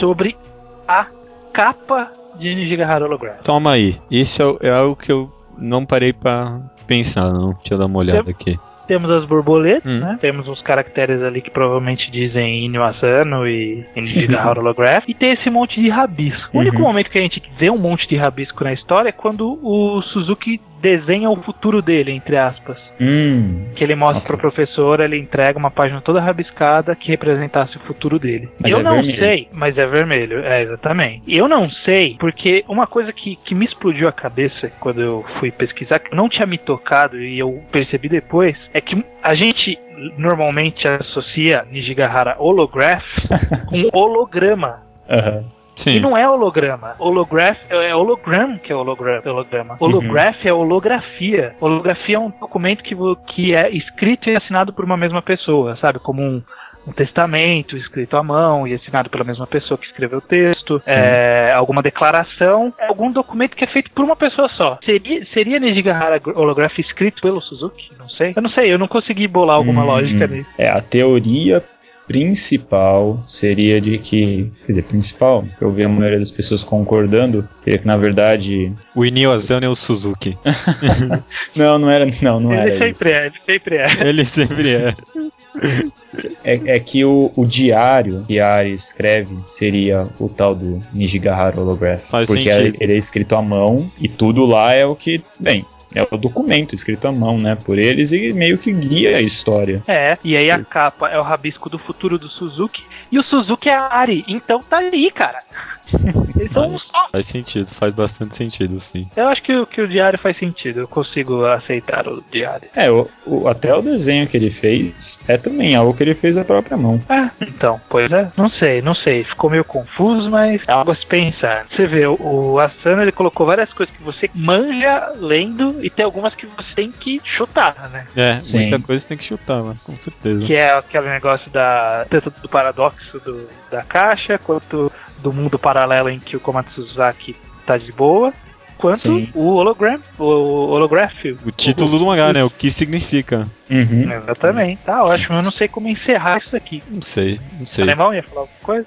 sobre a capa de Nijigahara Holograph. Toma aí. Isso é, é algo que eu não parei pra pensar, não. Deixa eu dar uma olhada aqui. Temos as borboletas, Hum. né? Temos uns caracteres ali que provavelmente dizem Inyo Asano e Nijigahara Holograph. E tem esse monte de rabisco. O único Uhum. momento que a gente vê um monte de rabisco na história é quando o Suzuki desenha o futuro dele, entre aspas. Hum. Que ele mostra Ok. pro professor, ele entrega uma página toda rabiscada que representasse o futuro dele. Mas eu é não vermelho. sei, mas é vermelho, é exatamente. Eu não sei, porque uma coisa que, que me explodiu a cabeça quando eu fui pesquisar, que não tinha me tocado e eu percebi depois, é que a gente normalmente associa Nijigahara Holograph com holograma. Aham. Sim. E não é holograma. Holograph é hologram que é hologra- holograma. Holograph é holografia. Holografia é um documento que, que é escrito e assinado por uma mesma pessoa, sabe? Como um, um testamento escrito à mão e assinado pela mesma pessoa que escreveu o texto, é, alguma declaração, é algum documento que é feito por uma pessoa só. Seria, seria Nijigahara Holograph escrito pelo Suzuki? Não sei. Eu não sei, eu não consegui bolar alguma Hum, lógica nisso. É, a teoria principal seria de que, quer dizer, principal, que eu vi a maioria das pessoas concordando, seria que na verdade, O Inio Asano é o Suzuki. não, não era, não, não ele era isso. sempre é, ele sempre é. Ele sempre é. É, é que o, o diário que Ari escreve seria o tal do Nijigahara Holograph, Faz porque ele, ele é escrito à mão e tudo lá é o que, bem, é o documento escrito à mão, né, por eles e meio que guia a história. É, e aí a capa é o rabisco do futuro do Suzuki e o Suzuki é a Ari. Então tá aí, cara. Eles são um só. Faz sentido, faz bastante sentido, sim. Eu acho que, o- que o diário faz sentido. Eu consigo aceitar o diário. É, o, o- até o desenho que ele fez é também algo que ele fez à própria mão. É, então, pois é. Não sei, não sei. Ficou meio confuso, mas é algo a se pensar. Você vê, o, o Asano ele colocou várias coisas que você manja lendo e tem algumas que você tem que chutar, né? É, Sim. muita coisa tem que chutar, mano, com certeza. Que é aquele negócio da tanto do paradoxo do- da caixa, quanto do mundo paralelo em que o Komatsuzaki tá de boa, quanto Sim. o hologram, o holograph. O título do mangá, né? O que significa? Uhum. Exatamente, tá ótimo. Eu não sei como encerrar isso aqui. Não sei, não O sei. alemão ia falar alguma coisa?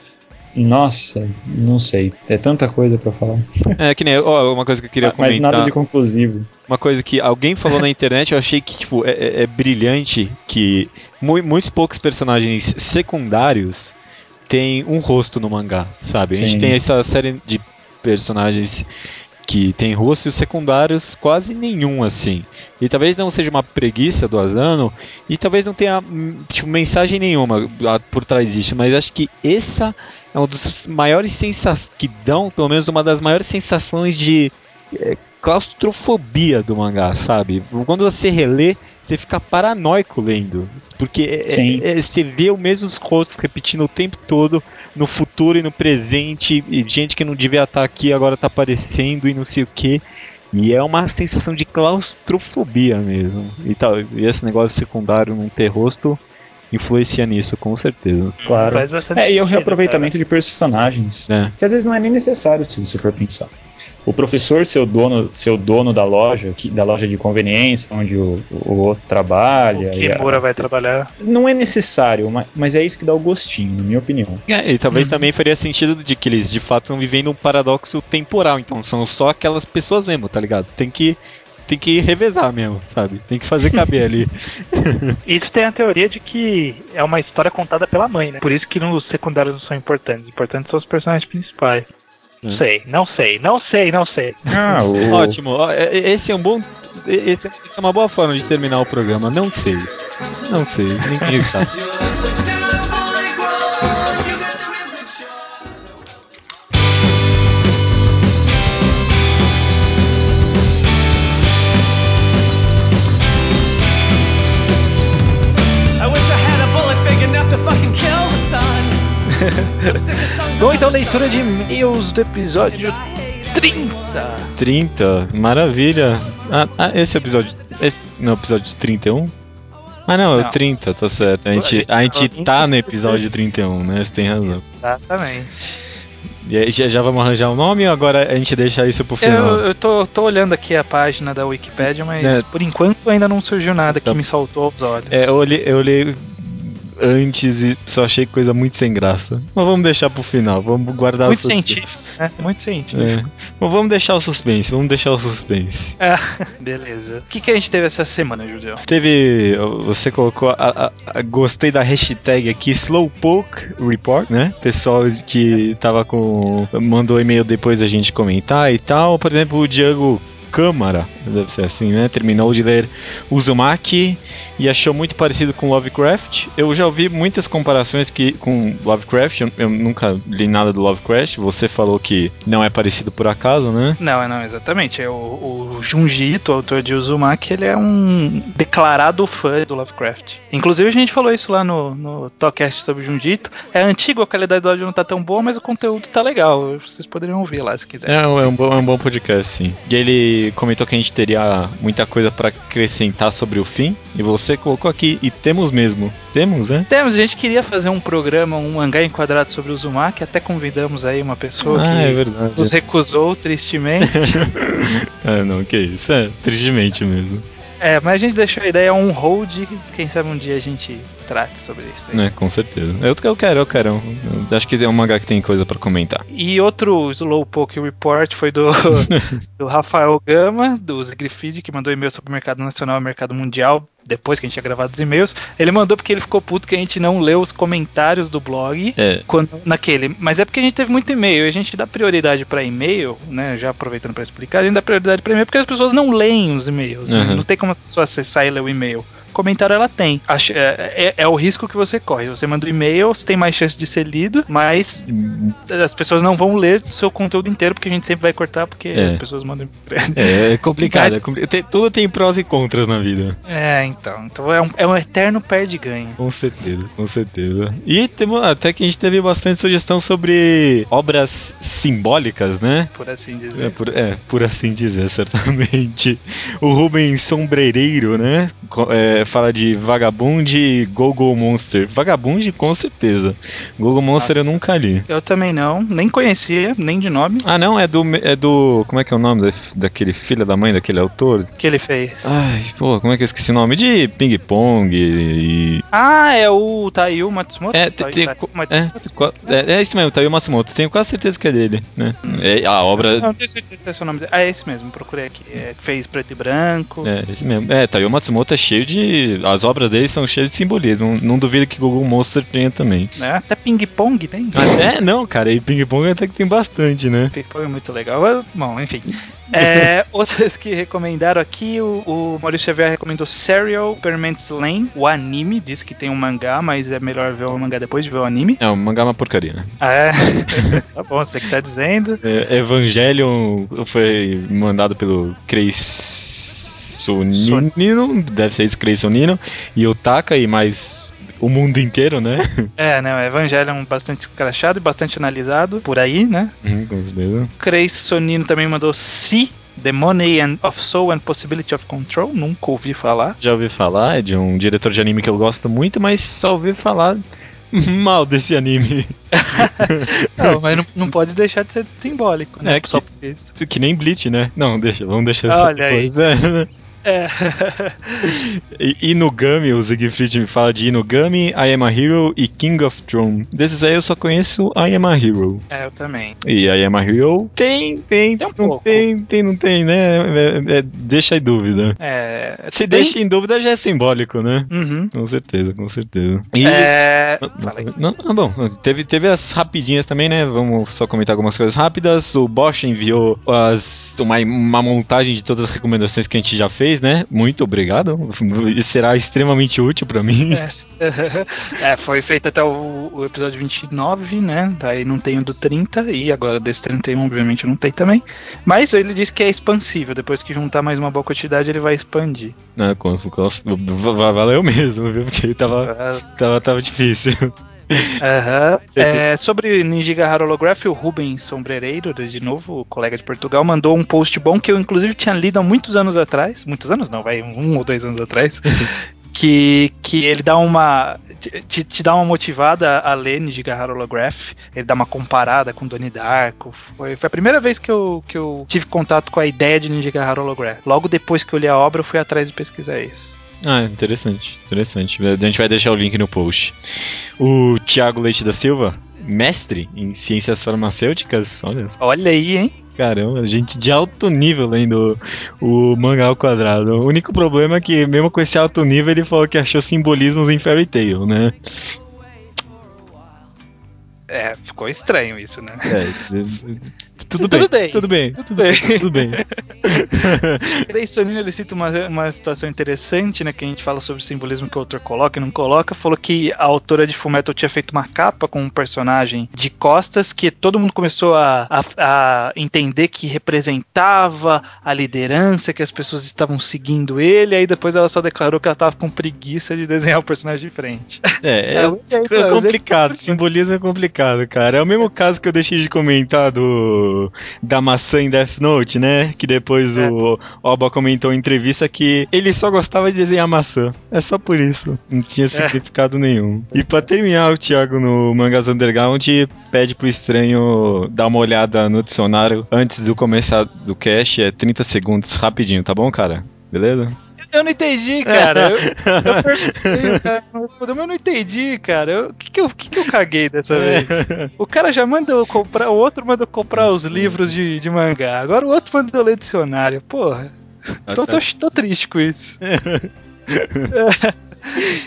Nossa, não sei. É tanta coisa pra falar. É que nem, ó, uma coisa que eu queria Mas comentar. nada de conclusivo. Uma coisa que alguém falou na internet, eu achei que, tipo, é, é- é brilhante que mu- muitos poucos personagens secundários têm um rosto no mangá, sabe? A gente Sim. tem essa série de personagens que tem rosto e os secundários quase nenhum, assim. E talvez não seja uma preguiça do Asano, e talvez não tenha tipo, mensagem nenhuma por trás disso, mas acho que essa é uma das maiores sensações que dão, pelo menos uma das maiores sensações de é, claustrofobia do mangá, sabe? Quando você relê, você fica paranoico lendo, porque é- é- é- você vê os mesmos rostos repetindo o tempo todo, no futuro e no presente, e gente que não devia estar aqui agora tá aparecendo e não sei o que. E é uma sensação de claustrofobia mesmo. E, tal, e esse negócio secundário não ter rosto influencia nisso, com certeza. Claro. É, e é o reaproveitamento de personagens. É. Que às vezes não é nem necessário, se você for pensar. O professor ser o dono, ser o dono da loja, que- da loja de conveniência, onde o, o outro trabalha. e O a- Kimura vai se- trabalhar. Não é necessário, ma- mas é isso que dá o gostinho, na minha opinião. É, e talvez também faria sentido de que eles de fato estão vivendo um paradoxo temporal, então são só aquelas pessoas mesmo, tá ligado? Tem que tem que revezar mesmo, sabe? Tem que fazer caber ali. Isso tem a teoria de que é uma história contada pela mãe, né? Por isso que os secundários não são importantes. Importantes são os personagens principais. Não Hum. sei, não sei, não sei, não sei. Ah, o, Ótimo, é- é- esse é um bom. Esse, essa é uma boa forma de terminar o programa. Não sei. Não sei, ninguém sabe. Bom, então leitura de e-mails do episódio 30. 30, maravilha. Ah, ah, esse episódio. Esse, não, episódio 31? Ah, não, é Não. o 30, tá certo. A gente, a gente tá no episódio 31, né? Você tem razão. Exatamente. E aí, já, já vamos arranjar um nome ou agora a gente deixa isso pro final? Eu, eu tô, tô olhando aqui a página da Wikipedia, mas É. por enquanto ainda não surgiu nada que Tá. me saltou aos olhos. É, eu olhei, eu olhei antes e só achei coisa muito sem graça. Mas vamos deixar pro final, vamos guardar Muito científico, né? Muito científico. É. Mas vamos deixar o suspense, vamos deixar o suspense. Beleza. O que, que a gente teve essa semana, Judeu? Teve. Você colocou. A, a- a- gostei da hashtag aqui, Slowpoke Report, né? Pessoal que tava com. mandou e-mail depois da gente comentar e tal. Por exemplo, o Diego Câmara, deve ser assim, né? Terminou de ler Uzumaki e achou muito parecido com Lovecraft. Eu já ouvi muitas comparações que, com Lovecraft, eu, eu nunca li nada do Lovecraft. Você falou que não é parecido por acaso, né? Não, não, exatamente. É o, o Junji Ito, autor de Uzumaki, ele é um declarado fã do Lovecraft. Inclusive a gente falou isso lá no, no Talkcast sobre Junji Ito. É antigo, a qualidade do áudio não tá tão boa, mas o conteúdo tá legal. Vocês poderiam ouvir lá se quiserem. É, é um, bom, é um bom podcast, sim. E ele comentou que a gente teria muita coisa pra acrescentar sobre o fim. E você colocou aqui, e temos mesmo. Temos, né? Temos, a gente queria fazer um programa, um mangá enquadrado sobre o Uzumaki, até convidamos aí uma pessoa ah, que é nos recusou tristemente. Ah, não, que isso. É, tristemente mesmo. É, mas a gente deixou a ideia on hold, quem sabe um dia a gente trate sobre isso aí. É, com certeza. Eu, eu quero, eu quero. Eu acho que é um mangá que tem coisa pra comentar. E outro Slowpoke Report foi do, do Rafael Gama, do Zigrifid, que mandou e-mail sobre o mercado nacional e mercado mundial, depois que a gente tinha gravado os e-mails. Ele mandou porque ele ficou puto que a gente não leu os comentários do blog É. quando, naquele. Mas é porque a gente teve muito e-mail e a gente dá prioridade pra e-mail, né? Já aproveitando pra explicar, a gente dá prioridade pra e-mail porque as pessoas não leem os e-mails. né? Uhum. Não tem como a pessoa acessar e ler o e-mail. Comentário ela tem. Acho- é, é- é o risco que você corre. Você manda um e-mail, você tem mais chance de ser lido, mas as pessoas não vão ler o seu conteúdo inteiro, porque a gente sempre vai cortar, porque É. as pessoas mandam. É, é complicado. Mas- é compli- tem- tudo tem prós e contras na vida. É, então. Então é um, é um eterno perde-ganho. Com certeza, com certeza. E temos, até que a gente teve bastante sugestão sobre obras simbólicas, né? Por assim É dizer. por, é, por assim dizer, certamente. O Rubens Sombrereiro, né? Co- é, fala de Vagabond e Gogo Monster. Vagabond, com certeza. Gogo Monster eu Nossa. nunca li. Eu também não, nem conhecia, nem de nome, Ah, não, é do. É do. Como é que é o nome da- daquele filho da mãe, daquele autor? que ele fez. Ai, pô, como é que eu esqueci o nome? De Ping Pong e. Ah, é o Taiyu Matsumoto? É, tem, Taiyu tem, Matsumoto? é, é, é isso mesmo, Taiyo Matsumoto. Tenho quase certeza que é dele, né? É, a obra. Não, tenho certeza que é o nome dele. Ah, é esse mesmo, procurei aqui. É, fez preto e branco. É, esse mesmo. É, Taiyo Matsumoto é cheio de. As obras dele são cheias de simbolismo. Não, não duvido que Google Monster tenha também. Né? Até ping-pong tem. Mas, é, não, cara, e Ping Pong até que tem bastante, né? Ping-pong é muito legal. Bom, enfim. É, outras que recomendaram aqui, o, o Maurício Xavier recomendou Serial Permanent Lane, o anime. Disse que tem um mangá, mas é melhor ver o mangá depois de ver o anime. É, o mangá é uma porcaria, né? Ah, é? tá bom, você que tá dizendo. É, Evangelion foi mandado pelo Creisonino, deve ser isso, Creisonino, e o Taka e mais o mundo inteiro, né? É, né? O Evangelho é um bastante escrachado e bastante analisado por aí, né? Uhum, com certeza. Sonino também mandou Si, The Money and of Soul and Possibility of Control. Nunca ouvi falar. Já ouvi falar, é de um diretor de anime que eu gosto muito, mas só ouvi falar mal desse anime. Não, mas não, não pode deixar de ser simbólico, né? É que- Só por isso. Que nem Bleach, né? Não, deixa, vamos deixar Olha aí. depois. É. É. Inugami, o Siegfried me fala de Inugami, I Am a Hero e King of Throne. Desses aí eu só conheço I Am a Hero. é, eu também. E I Am a Hero tem, tem, Tem um não pouco. tem, tem, não tem, né? É- é- deixa em dúvida. É. Se tem- deixa em dúvida já é simbólico, né? Uhum. Com certeza, com certeza. E... É. Não, não, ah, bom, teve, teve as rapidinhas também, né? Vamos só comentar algumas coisas rápidas. O Bosch enviou as, uma, uma montagem de todas as recomendações que a gente já fez, né? Muito obrigado. Será extremamente útil pra mim. É. é, foi feito até o, o episódio 29, né? Daí não tem o do 30 e agora desse 31, obviamente, não tem também. Mas ele disse que é expansível. Depois que juntar mais uma boa quantidade, ele vai expandir. Com- va- valeu mesmo, viu? Porque tava, tava, tava difícil. Aham. É, sobre Ninjigahara Holograph, o Rubens Sombrereiro, de novo, colega de Portugal, mandou um post bom que eu inclusive tinha lido há muitos anos atrás. Muitos anos não, vai, um ou dois anos atrás. que, que ele dá uma. Te, te dá uma motivada a ler Nijigahara Holograph. Ele dá uma comparada com Donnie Darko. Foi, foi a primeira vez que eu, que eu tive contato com a ideia de Nijigahara Holograph. Logo depois que eu li a obra, eu fui atrás de pesquisar isso. Ah, interessante, interessante. A gente vai deixar o link no post. O Thiago Leite da Silva, mestre em ciências farmacêuticas, olha só. Olha aí, hein? Caramba, gente de alto nível lendo o mangá ao quadrado. O único problema é que, mesmo com esse alto nível, ele falou que achou simbolismos em Fairy Tail, né? É, ficou estranho isso, né? É, Tudo, Tudo bem, bem. Tudo bem. Tudo bem. Tudo bem. Daí Sonino ele cita uma, uma situação interessante, né? Que a gente fala sobre o simbolismo que o autor coloca e não coloca. Falou que a autora de Fullmetal tinha feito uma capa com um personagem de costas que todo mundo começou a, a, a entender que representava a liderança, que as pessoas estavam seguindo ele. Aí depois ela só declarou que ela tava com preguiça de desenhar o personagem de frente. É, é, É, é complicado. Simbolismo é complicado, cara. É o mesmo caso que eu deixei de comentar do da maçã em Death Note, né? Que depois É. o Oba comentou em entrevista que ele só gostava de desenhar maçã. É só por isso. Não tinha significado nenhum. E pra terminar, o Thiago no Mangas Underground pede pro estranho dar uma olhada no dicionário antes do começar do cast. É 30 segundos, rapidinho, tá bom, cara? Beleza? Eu não entendi, cara. Eu, eu perguntei, cara mas eu não entendi, cara. O que, que, eu, que, que eu caguei dessa vez? O cara já mandou comprar, o outro mandou comprar os livros de, de mangá. Agora o outro mandou ler dicionário. Porra, Ah, tô, tá. tô, tô triste com isso.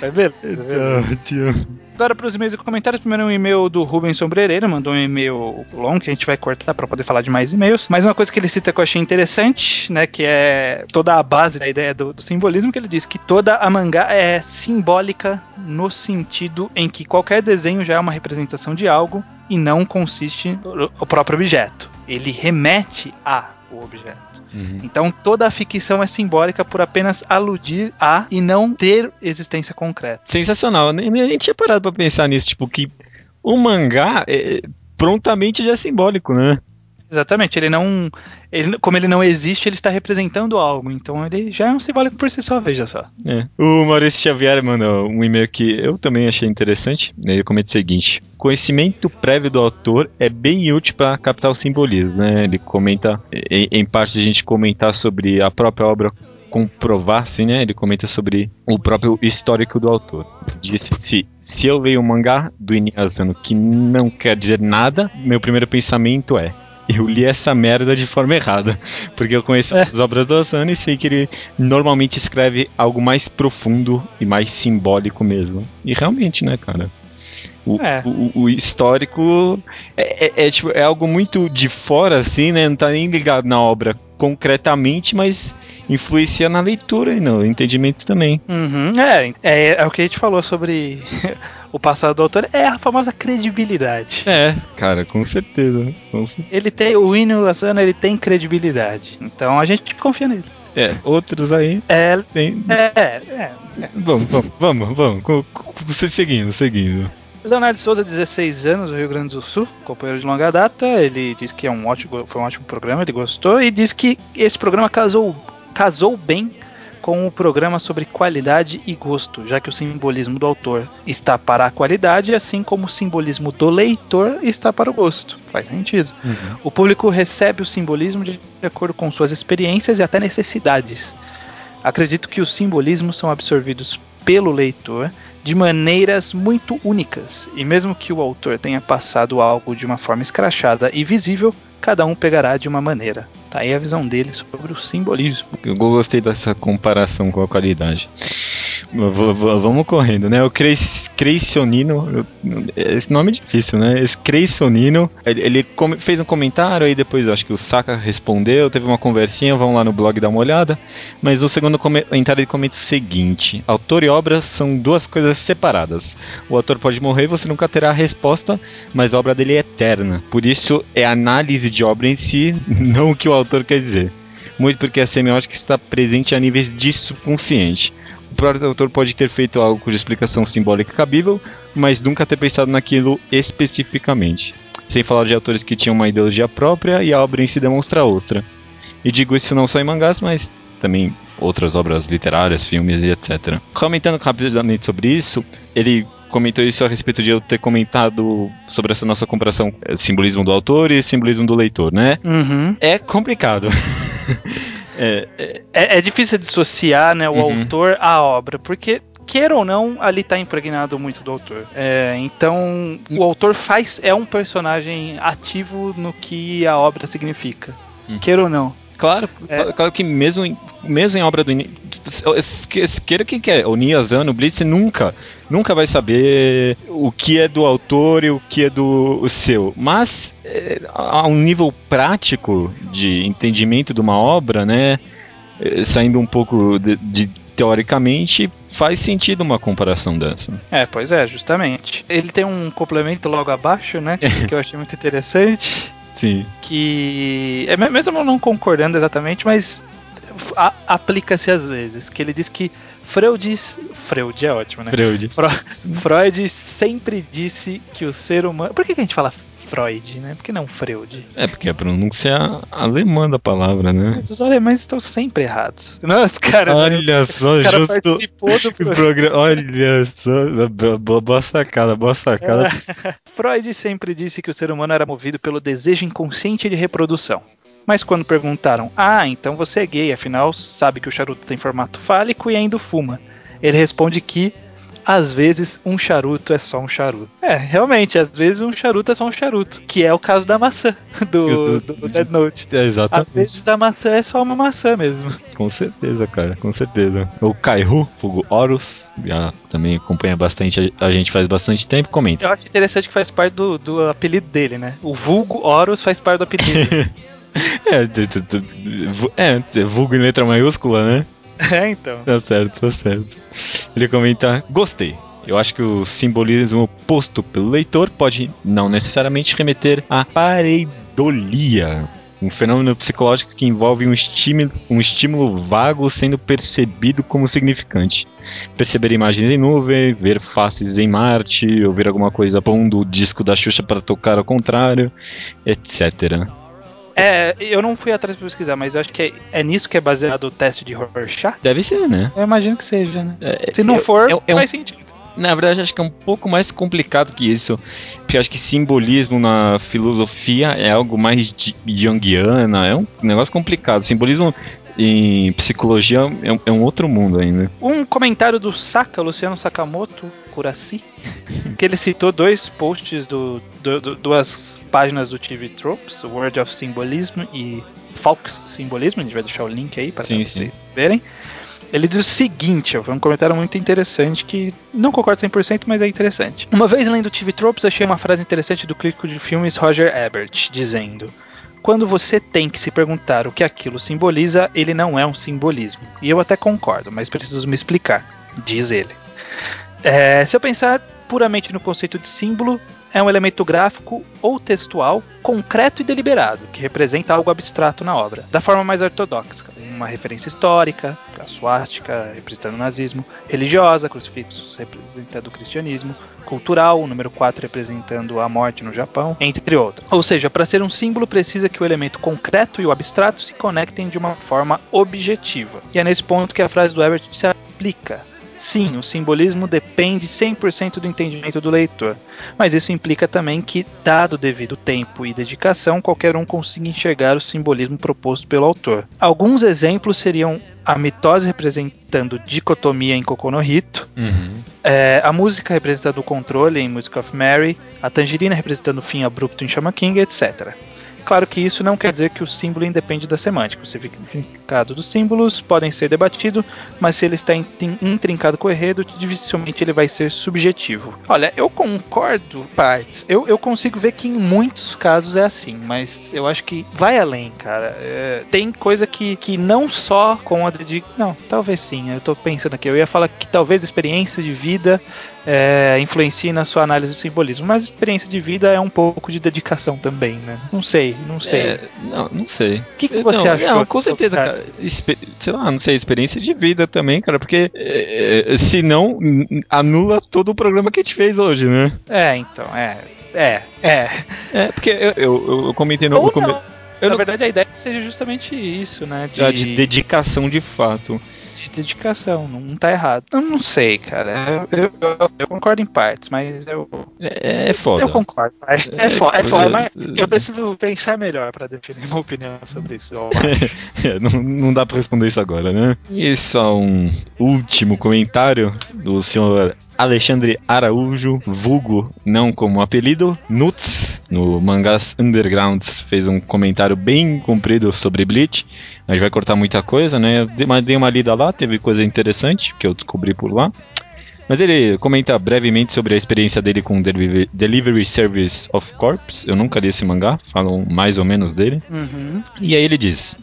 Mas beleza, beleza. Tá, tio. Agora para os e-mails e comentários, primeiro um e-mail do Rubens Sombrereira, mandou um e-mail longo que a gente vai cortar para poder falar de mais e-mails. Mas uma coisa que ele cita que eu achei interessante, né, que é toda a base da ideia do, do simbolismo, que ele diz que toda a mangá é simbólica no sentido em que qualquer desenho já é uma representação de algo e não consiste no próprio objeto. Ele remete a o objeto. Uhum. Então toda a ficção é simbólica por apenas aludir a e não ter existência concreta. Sensacional. Nem, nem tinha parado pra pensar nisso. Tipo, que o mangá é, prontamente já é simbólico, né? Exatamente, ele não. Ele, como ele não existe, ele está representando algo. Então ele já é um simbólico por si só, veja só. É. O Maurício Xavier mandou um e-mail que eu também achei interessante. Ele comenta o seguinte: conhecimento prévio do autor é bem útil para captar o simbolismo, né? Ele comenta, em, em parte a gente comentar sobre a própria obra comprovar, assim, né? Ele comenta sobre o próprio histórico do autor. Disse se se eu leio um mangá do Inuyasano que não quer dizer nada, meu primeiro pensamento é eu li essa merda de forma errada. Porque eu conheço as obras do Asano e sei que ele normalmente escreve algo mais profundo e mais simbólico mesmo. E realmente, né, cara? O, É. o- o histórico é, é- é, tipo, é algo muito de fora, assim, né? Não tá nem ligado na obra concretamente, mas influencia na leitura e no entendimento também. Uhum, é, é, é o que a gente falou sobre o passado do autor, é a famosa credibilidade. É, cara, com certeza. Com cer- Ele tem, o Inu Asano, ele tem credibilidade. Então a gente confia nele. É, outros aí É, tem. é, é. é. Vamos, vamos, vamos, vamos. seguindo, seguindo. Leonardo Souza, 16 anos, do Rio Grande do Sul, companheiro de longa data. Ele diz que é um ótimo, foi um ótimo programa, ele gostou e diz que esse programa casou, casou bem com o programa sobre qualidade e gosto, já que o simbolismo do autor está para a qualidade, assim como o simbolismo do leitor está para o gosto. Faz sentido. O público recebe o simbolismo de acordo com suas experiências e até necessidades. Acredito que os simbolismos são absorvidos pelo leitor de maneiras muito únicas, e mesmo que o autor tenha passado algo de uma forma escrachada e visível, cada um pegará de uma maneira. Tá aí a visão dele sobre o simbolismo. Eu gostei dessa comparação com a qualidade. V- vamos correndo, né? O eu- esse nome é difícil, né? Esse Creionino, ele, ele fez um comentário, aí depois acho que o Saka respondeu, teve uma conversinha, vão lá no blog dar uma olhada. Mas no segundo comentário ele comenta o seguinte: autor e obra são duas coisas separadas. O autor pode morrer você nunca terá a resposta, mas a obra dele é eterna. Por isso é análise de obra em si, não o que o autor quer dizer muito porque a semiótica está presente a níveis de subconsciente. O próprio autor pode ter feito algo cuja explicação simbólica é cabível, mas nunca ter pensado naquilo especificamente. Sem falar de autores que tinham uma ideologia própria e a obra em si demonstra outra. E digo isso não só em mangás, mas também outras obras literárias, filmes e etc. Comentando rapidamente sobre isso, ele comentou isso a respeito de eu ter comentado sobre essa nossa comparação eh, simbolismo do autor e simbolismo do leitor, né? Uhum. É complicado. é, é, É, é difícil dissociar né, o Uhum. autor à obra, porque, queira ou não, ali está impregnado muito do autor. É, então, o autor faz é um personagem ativo no que a obra significa. Uhum. Queira ou não. Claro, É. claro que mesmo em, mesmo em obra do queira quem quer, o Niyazano, o Blitz nunca, nunca vai saber o que é do autor e o que é do o seu. Mas é, a um nível prático de entendimento de uma obra, né, é, saindo um pouco de, de teoricamente, faz sentido uma comparação dessa. É, pois é, justamente. Ele tem um complemento logo abaixo, né? que eu achei muito interessante. Sim. Que. É me- mesmo não concordando exatamente, mas aplica-se às vezes. Que ele diz que Freud. Freud é ótimo, né? Freud. Freud sempre disse que o ser humano. Por que, que a gente fala Freud, né? Por que não Freud? É porque a pronúncia alemã da palavra, né? Mas os alemães estão sempre errados. Nossa, cara. Olha só, o cara justo. participou do programa. Olha só, boa, boa sacada, boa sacada. Freud sempre disse que o ser humano era movido pelo desejo inconsciente de reprodução. Mas quando perguntaram, ah, então você é gay, afinal sabe que o charuto tem formato fálico e ainda fuma. Ele responde que, às vezes, um charuto é só um charuto. É, realmente, às vezes um charuto é só um charuto. Que é o caso da maçã, do, Do- do Dead Note. É, Às exatamente. vezes a maçã é só uma maçã mesmo. Com certeza, cara, com certeza. O Kaihu, Fogo Horus, já também acompanha bastante, a gente faz bastante tempo, comenta. Eu acho interessante que faz parte do, do apelido dele, né? O vulgo Horus faz parte do apelido. É, vu- é, vulgo em letra maiúscula, né? é, então. Tá certo, tá certo. Ele comenta: Gostei. Eu acho que o simbolismo posto pelo leitor pode não necessariamente remeter à pareidolia, um fenômeno psicológico que envolve um estímulo, um estímulo vago sendo percebido como significante. Perceber imagens em nuvem, ver faces em Marte, ouvir alguma coisa pondo o disco da Xuxa para tocar ao contrário, etc. É, eu não fui atrás pra pesquisar, mas eu acho que é, é nisso que é baseado o teste de Rorschach. Deve ser, né? Eu imagino que seja, né? É, Se não eu- for, um faz sentido. Na verdade, acho que é um pouco mais complicado que isso. Porque eu acho que simbolismo na filosofia é algo mais de- junguiana, é um negócio complicado. Simbolismo em psicologia é um, é um outro mundo ainda. Um comentário do Saka, Luciano Sakamoto Kurasi, que ele citou dois posts do, do- do- duas páginas do TV Tropes, Word of Symbolism e Falks Simbolismo, a gente vai deixar o link aí para Sim, vocês verem. Ele diz o seguinte, foi um comentário muito interessante que não concordo 100%, mas é interessante. Uma vez lendo o TV Tropes, achei uma frase interessante do crítico de filmes Roger Ebert, dizendo: Quando você tem que se perguntar o que aquilo simboliza, ele não é um simbolismo. E eu até concordo, mas preciso me explicar, diz ele. É, se eu pensar puramente no conceito de símbolo, é um elemento gráfico ou textual, concreto e deliberado, que representa algo abstrato na obra, da forma mais ortodoxa. Uma referência histórica, a suástica representando o nazismo, religiosa, crucifixos representando o cristianismo, cultural, o número 4 representando a morte no Japão, entre outras. Ou seja, para ser um símbolo precisa que o elemento concreto e o abstrato se conectem de uma forma objetiva. E é nesse ponto que a frase do Herbert se aplica. Sim, o simbolismo depende 100% do entendimento do leitor, mas isso implica também que, dado o devido tempo e dedicação, qualquer um consiga enxergar o simbolismo proposto pelo autor. Alguns exemplos seriam a mitose representando dicotomia em Kokonohito, é, a música representando o controle em Music of Mary, a tangerina representando o fim abrupto em Shaman King, etc. Claro que isso não quer dizer que o símbolo independe da semântica. O significado dos símbolos podem ser debatido, mas se ele está intrin- intrincado com o enredo, dificilmente ele vai ser subjetivo. Olha, eu concordo, partes. Eu, eu consigo ver que em muitos casos é assim, mas eu acho que vai além, cara. É, tem coisa que, que não só com a de. Não, talvez sim. Eu tô pensando aqui. Eu ia falar que talvez a experiência de vida é, influencie na sua análise do simbolismo, mas experiência de vida é um pouco de dedicação também, né? Não sei, não sei. É, não, não sei. O que, que você não, achou? Não, com certeza, cara. Sei lá, não sei, experiência de vida também, cara, porque é, é, se não, anula todo o programa que a gente fez hoje, né? É, então, é. É, é. É, porque eu, eu, eu comentei no, Ou come- Na não- verdade, a ideia é que seja justamente isso, né? De, de dedicação de fato. De dedicação, não tá errado. Eu não sei, cara. Eu, eu- eu concordo em partes, mas eu. É, é foda. Eu concordo. Mas é foda, é foda, mas É, eu preciso pensar melhor pra definir uma opinião sobre isso. É, não, não dá pra responder isso agora, né? E só um último comentário do senhor Alexandre Araújo, vulgo, não como apelido, Nuts. no Mangás Undergrounds, fez um comentário bem comprido sobre Bleach. A gente vai cortar muita coisa, né? Eu dei uma, dei uma lida lá, teve coisa interessante que eu descobri por lá. Mas ele comenta brevemente sobre a experiência dele com Delivery, Delivery Service of Corps. Eu nunca li esse mangá, falam mais ou menos dele. Uhum. E aí ele diz: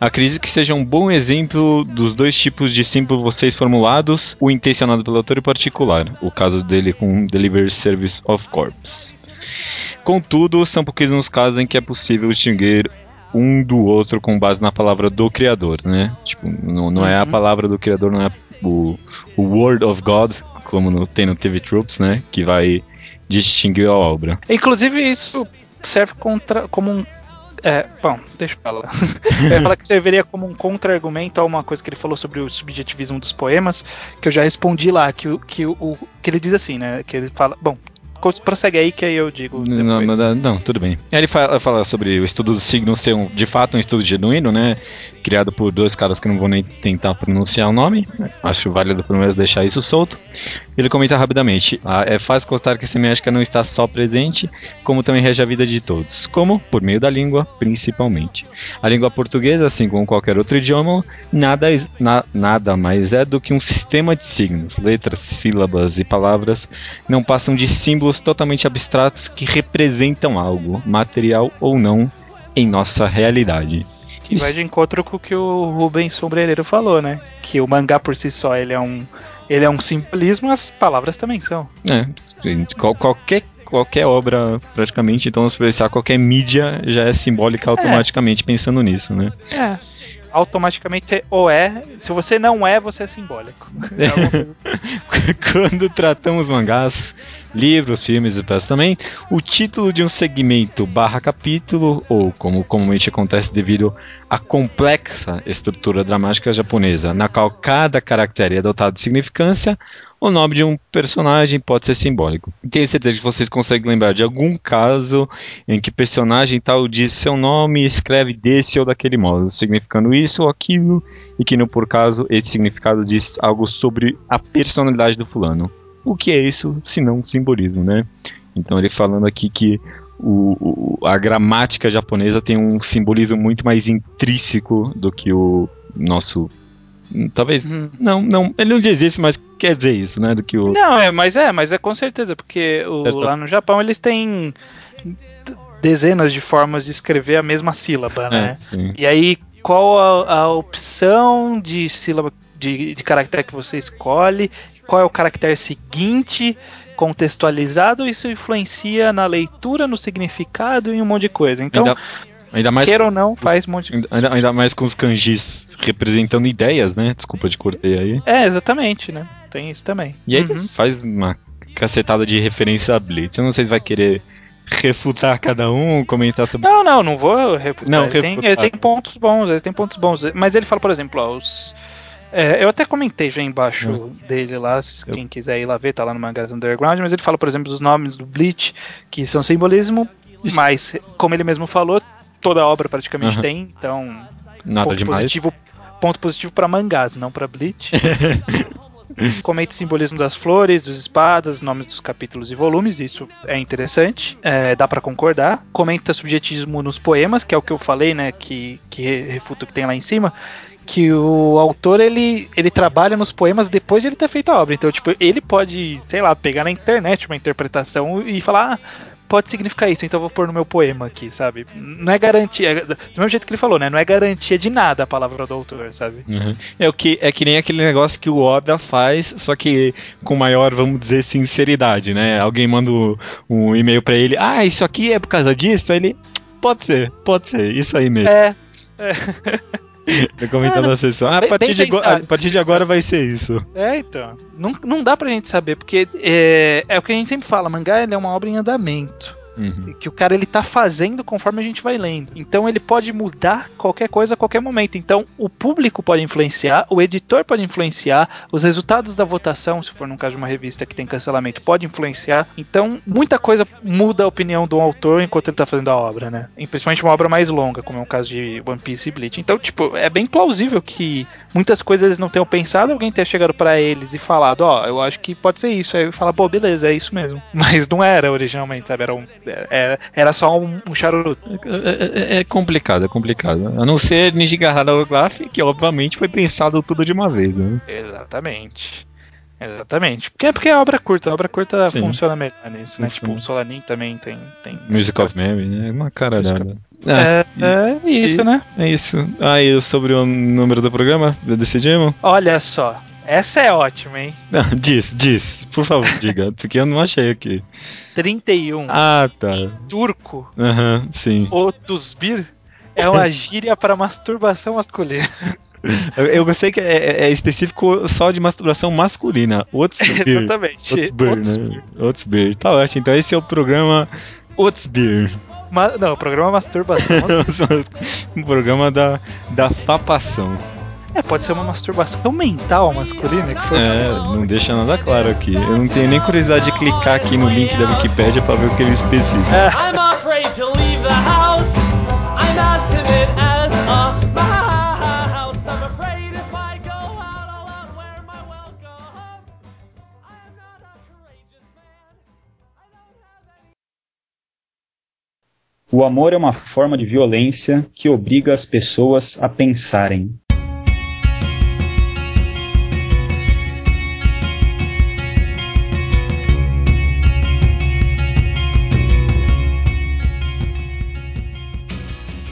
Acredito que seja um bom exemplo dos dois tipos de símbolo vocês formulados, o intencionado pelo autor e particular, o caso dele com Delivery Service of Corps. Contudo, são pouquíssimos casos em que é possível distinguir um do outro com base na palavra do criador, né? Tipo, não, não é a Uhum. palavra do criador, não é o, o Word of God, como no, tem no TV Troops, né? Que vai distinguir a obra. Inclusive, isso serve contra, como um. É, bom, deixa eu falar. eu ia falar que serviria como um contra-argumento a uma coisa que ele falou sobre o subjetivismo dos poemas, que eu já respondi lá, que, que, o, que ele diz assim, né? Que ele fala. Bom, prossegue aí que aí eu digo. Não, não, não, tudo bem. Ele fala, fala sobre o estudo do signo ser um, de fato um estudo genuíno, né? Criado por dois caras que não vou nem tentar pronunciar o nome. Acho válido pelo menos deixar isso solto. Ele comenta rapidamente: "Ah, é fácil constar que a semiótica não está só presente, como também rege a vida de todos. Como? Por meio da língua, principalmente. A língua portuguesa, assim como qualquer outro idioma, nada, na- nada mais é do que um sistema de signos, letras, sílabas e palavras não passam de símbolos totalmente abstratos que representam algo, material ou não, em nossa realidade. Que vai de encontro com o que o Rubens Sombrereiro falou, né? Que o mangá por si só ele é um. Ele é um simbolismo, as palavras também são. É, qual- qualquer, qualquer obra, praticamente, então se pensar qualquer mídia já é simbólica automaticamente pensando nisso, né? É. Automaticamente ou é. Se você não é, você é simbólico. É Quando tratamos mangás, livros, filmes e peças também, o título de um segmento barra capítulo, ou como comumente acontece devido à complexa estrutura dramática japonesa, na qual cada caractere é dotado de significância, o nome de um personagem pode ser simbólico. Tenho certeza que vocês conseguem lembrar de algum caso em que personagem tal diz seu nome e escreve desse ou daquele modo, significando isso ou aquilo, e que no por caso esse significado diz algo sobre a personalidade do fulano. O que é isso se não simbolismo, né? Então ele falando aqui que o, o- a gramática japonesa tem um simbolismo muito mais intrínseco do que o nosso. Talvez. Hum. Não, não. Ele não diz isso, mas quer dizer isso, né? Do que o. Não, é, mas é, mas é com certeza, porque o- Certo. lá no Japão eles têm dezenas de formas de escrever a mesma sílaba, É, né? sim. E aí, qual a, a opção de sílaba de, de caractere que você escolhe? Qual é o caractere seguinte? Contextualizado, isso influencia na leitura, no significado e um monte de coisa. Então, ainda, ainda mais. queira ou não, faz um monte de Ainda, ainda mais com os kanjis representando ideias, né? Desculpa te cortei aí. É, exatamente, né? Tem isso também. E aí Uhum. faz uma cacetada de referência a Blitz. Eu não sei se vai querer refutar cada um, comentar sobre. Não, não, não vou refutar. Não, ele, tem, refutar. ele tem pontos bons, ele tem pontos bons. Mas ele fala, por exemplo, ó, os. É, eu até comentei já embaixo Hum. dele lá, quem quiser ir lá ver, tá lá no Mangás Underground, mas ele fala, por exemplo, dos nomes do Bleach, que são simbolismo, Isso. mas, como ele mesmo falou, toda a obra praticamente Aham. tem, então. Nada ponto demais. positivo Ponto positivo pra mangás, não pra Bleach. Comenta o simbolismo das flores, dos espadas, nomes dos capítulos e volumes, isso é interessante, é, dá pra concordar. Comenta subjetismo nos poemas, que é o que eu falei, né, que, que re- refuta o que tem lá em cima, que o autor ele, ele trabalha nos poemas depois de ele ter feito a obra. Então, tipo, ele pode, sei lá, pegar na internet uma interpretação e falar, ah, pode significar isso, então eu vou pôr no meu poema aqui, sabe? Não é garantia, é, do mesmo jeito que ele falou, né? Não é garantia de nada a palavra do autor, sabe? Uhum. É o que é que nem aquele negócio que o Oda faz, só que com maior, vamos dizer, sinceridade, né? Alguém manda um, um e-mail pra ele, ah, isso aqui é por causa disso, Aí ele pode ser, pode ser, isso aí mesmo. É, Comentando Ah, na sessão. Ah, a partir, de, a partir de agora vai ser isso. É, então. Não, não dá pra gente saber, porque é, é o que a gente sempre fala, mangá é uma obra em andamento. Uhum. Que o cara ele tá fazendo conforme a gente vai lendo. Então ele pode mudar qualquer coisa a qualquer momento. Então o público pode influenciar, o editor pode influenciar, os resultados da votação, se for no caso de uma revista que tem cancelamento, pode influenciar. Então muita coisa muda a opinião do autor enquanto ele tá fazendo a obra, né? E principalmente uma obra mais longa, como é o caso de One Piece e Bleach. Então, tipo, é bem plausível que muitas coisas eles não tenham pensado, alguém tenha chegado pra eles e falado, ó, eu acho que pode ser isso. Aí fala, pô, beleza, é isso mesmo. Mas não era originalmente, sabe? Era um É, era só um, um charuto. É, é- é complicado, é complicado. A não ser Nijigahara Holograph, que obviamente foi pensado tudo de uma vez, né? Exatamente. Exatamente. Porque é porque é obra curta, a obra curta Sim. funciona melhor nisso, né? Tipo, o Solanin também tem. tem Music of Mary, né? Uma caralhada. É, é isso, e- né? É isso. Aí, sobre o número do programa, decidimos? Olha só. Essa é ótima, hein? Não, diz, diz. Por favor, diga. Porque eu não achei aqui. 31. Ah, tá. Turco, Aham, sim. Otusbir, é uma gíria para masturbação masculina. Eu, gostei que é, é específico só de masturbação masculina. Otsbir. Exatamente. Otsbir, né? Otsbir. Tá ótimo. Então esse é o programa Otsbir. Ma- não, o programa masturbação um programa da, da fapação. É, pode ser uma masturbação mental masculina, que foi É, não deixa nada claro aqui. Eu não tenho nem curiosidade de clicar aqui no link da Wikipédia pra ver o que ele especifica. I'm afraid to leave the house. I'm as timid as a mouse. I'm afraid if I go out, I'll outwear my welcome. I'm not a courageous man. I don't have any. O amor é uma forma de violência que obriga as pessoas a pensarem.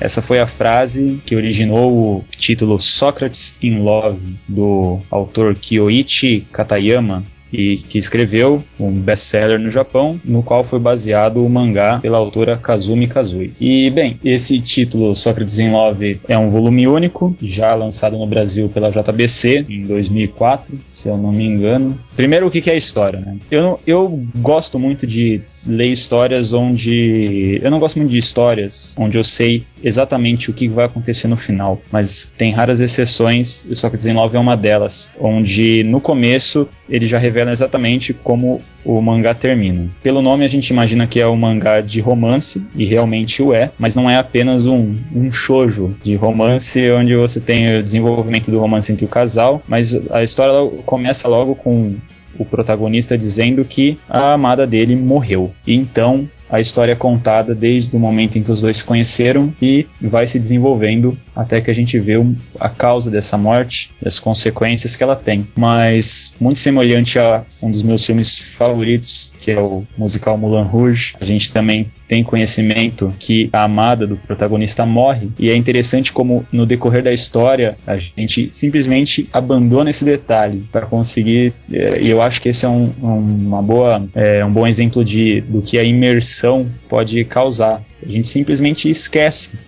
Essa foi a frase que originou o título Sócrates in Love, do autor Kyoichi Katayama, e que escreveu um best-seller no Japão, no qual foi baseado o mangá pela autora Kazumi Kazui. E, bem, esse título, Sócrates in Love, é um volume único, já lançado no Brasil pela JBC em 2004, se eu não me engano. Primeiro, o que é a história, né? Eu, eu gosto muito de ler histórias onde... Eu não gosto muito de histórias onde eu sei exatamente o que vai acontecer no final, mas tem raras exceções, e Sócrates in Love é uma delas, onde no começo ele já revela exatamente como o mangá termina. Pelo nome a gente imagina que é um mangá de romance, e realmente o é, mas não é apenas um, um shoujo de romance onde você tem o desenvolvimento do romance entre o casal, mas a história começa logo com o protagonista dizendo que a amada dele morreu. E então a história é contada desde o momento em que os dois se conheceram e vai se desenvolvendo até que a gente vê a causa dessa morte as consequências que ela tem. Mas muito semelhante a um dos meus filmes favoritos, que é o musical Moulin Rouge, a gente também tem conhecimento que a amada do protagonista morre. E é interessante como no decorrer da história a gente simplesmente abandona esse detalhe para conseguir eh, e eu acho que esse é um, um- uma boa é, um bom exemplo de do que a imersão pode causar. A gente simplesmente esquece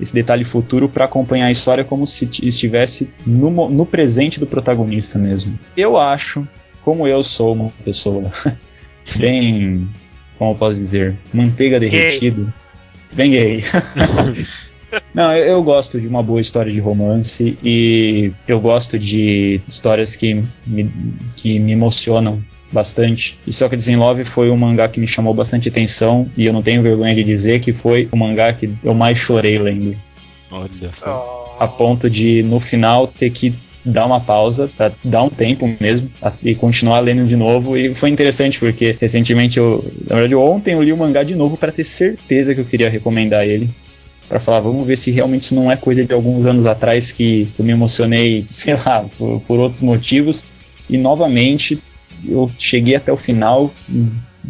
esse detalhe futuro para acompanhar a história como se estivesse no, no presente do protagonista mesmo. Eu acho como eu sou uma pessoa bem como eu posso dizer manteiga derretida bem gay Não, eu, eu gosto de uma boa história de romance e eu gosto de histórias que me, que me emocionam bastante. E Sócrates in Love foi um mangá que me chamou bastante atenção e eu não tenho vergonha de dizer que foi o mangá que eu mais chorei lendo. Olha só. A ponto de, no final, ter que dar uma pausa, dar um tempo mesmo, e continuar lendo de novo. E foi interessante, porque recentemente eu. Na verdade, ontem eu li o mangá de novo para ter certeza que eu queria recomendar ele. Pra falar, vamos ver se realmente isso não é coisa de alguns anos atrás que eu me emocionei, sei lá, por, por outros motivos. E novamente eu cheguei até o final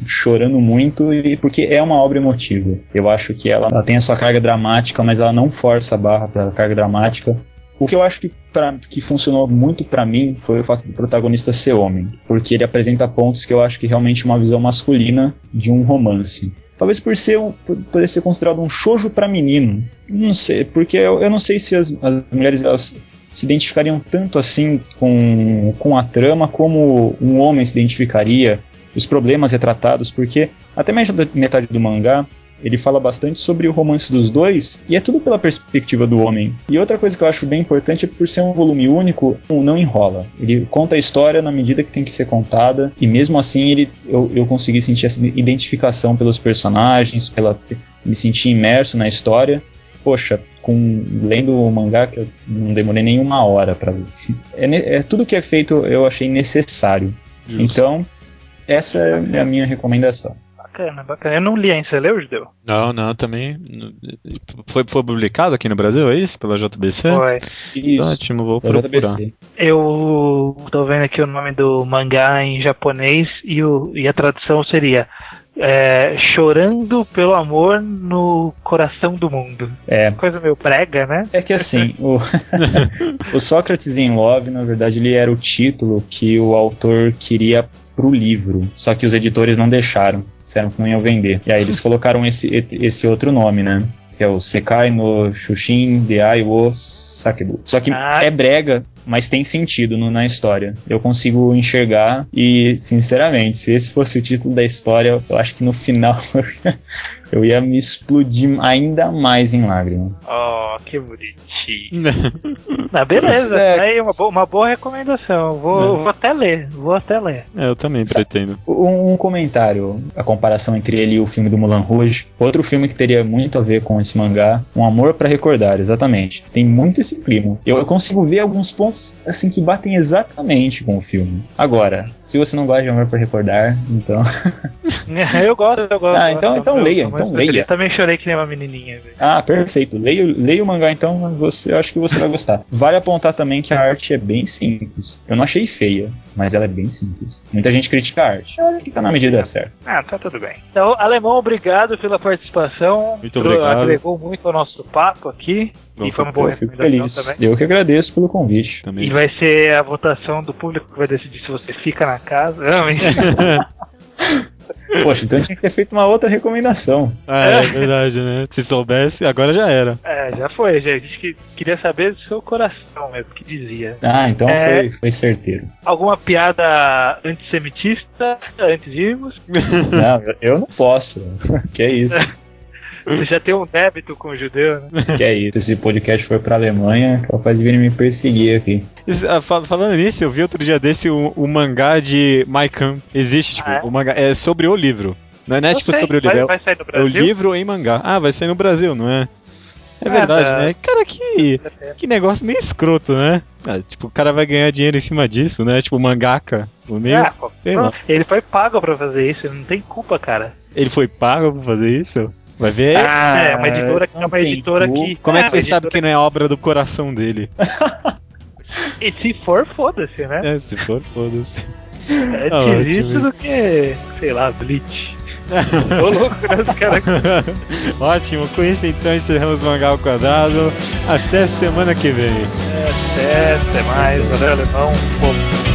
chorando muito e porque é uma obra emotiva. Eu acho que ela, ela tem a sua carga dramática, mas ela não força a barra pela carga dramática. O que eu acho que, pra, que funcionou muito pra mim foi o fato do protagonista ser homem, porque ele apresenta pontos que eu acho que realmente uma visão masculina de um romance. Talvez por ser por poder ser considerado um shoujo pra menino. Não sei, porque eu, eu não sei se as, as mulheres elas se identificariam tanto assim com, com a trama como um homem se identificaria, os problemas retratados, porque até da metade do mangá ele fala bastante sobre o romance dos dois e é tudo pela perspectiva do homem. E outra coisa que eu acho bem importante é por ser um volume único, não enrola. Ele conta a história na medida que tem que ser contada e mesmo assim ele, eu, eu consegui sentir essa identificação pelos personagens, pela, me sentir imerso na história. Poxa, com lendo o mangá que eu não demorei nem uma hora para ver. É, é tudo que é feito eu achei necessário. Então, essa é a minha recomendação. Bacana, bacana. Eu não li ainda, você leu, Judeu? Não, não, também. Foi, foi publicado aqui no Brasil, é isso? Pela JBC? Foi. Isso. Ótimo, vou da procurar. JBC. Eu tô vendo aqui o nome do mangá em japonês e, o, e a tradução seria é, Chorando pelo amor no coração do mundo. É. Coisa meio brega, né? É que assim, o, o Sócrates em Love, na verdade, ele era o título que o autor queria pro livro. Só que os editores não deixaram. Disseram que não iam vender. E aí eles colocaram esse, esse outro nome, né? Que é o Sekai no Shushin Deai wo Sakebu. Só que Ah. é brega, mas tem sentido no- na história. Eu consigo enxergar e, sinceramente, se esse fosse o título da história, eu acho que no final eu ia me explodir ainda mais em lágrimas. Oh, que bonitinho. Ah, beleza, É. aí uma, boa, uma boa recomendação. Vou, vou até ler, vou até ler. É, eu também pretendo. Um, um comentário, a comparação entre ele e o filme do Mulan Rouge. Outro filme que teria muito a ver com esse mangá, Um Amor pra Recordar, exatamente. Tem muito esse clima. Eu, eu consigo ver alguns pontos assim que batem exatamente com o filme. Agora, se você não gosta de Amor pra Recordar, então. Eu gosto, eu gosto. Ah, então- gosto. então leia, eu- então leia. Eu também chorei que nem uma menininha. velho. Ah, perfeito. Leia, leia o mangá então, você, eu acho que você vai gostar. Vale apontar também que a arte é bem simples. Eu não achei feia, mas ela é bem simples. Muita gente critica a arte. Eu acho que tá na medida certa. Ah, tá tudo bem. Então, Alemão, obrigado pela participação. Muito obrigado. Agregou muito ao nosso papo aqui. e Nossa, foi uma boa Eu fico feliz. também. Eu que agradeço pelo convite. E Também. vai ser a votação do público que vai decidir se você fica na casa. Não. Poxa, então tinha que ter feito uma outra recomendação. Ah, é verdade, né? Se soubesse, agora já era. é, já foi, gente. A gente que- queria saber do seu coração mesmo, que dizia. Ah, então É. foi, foi certeiro. Alguma piada antissemitista antes de irmos? Não, eu- eu não posso. que é isso? Você já tem um débito com o judeu, né? Que é isso? Se esse podcast for pra Alemanha, capaz de virem me perseguir aqui. Isso, ah, fal- Falando nisso, eu vi outro dia desse o, o mangá de Maikan. Existe, tipo, Ah, é? o mangá é sobre o livro. Não é, não é, tipo sei, sobre o vai, livro, é, vai sair no é o Brasil? livro em mangá. Ah, vai sair no Brasil, não é? É Ah, verdade, tá. né? Cara, que, que negócio meio escroto, né? Ah, tipo, o cara vai ganhar dinheiro em cima disso, né? Tipo, mangaka. O meio, Ah, pô, sei lá. ele foi pago pra fazer isso, ele não tem culpa, cara. Ele foi pago pra fazer isso? Vai ver. Ah, é, uma editora, que- é uma editora que. Como é que uma você sabe que não é obra do coração dele? E se for, foda-se, né? É, se for, foda-se. É ótimo. do que, sei lá, Bleach. Ô louco, né? Os caras. Ótimo, com isso então encerramos o Mangá ao Quadrado. Até semana que vem. Até, até mais, valeu, alemão. Pô,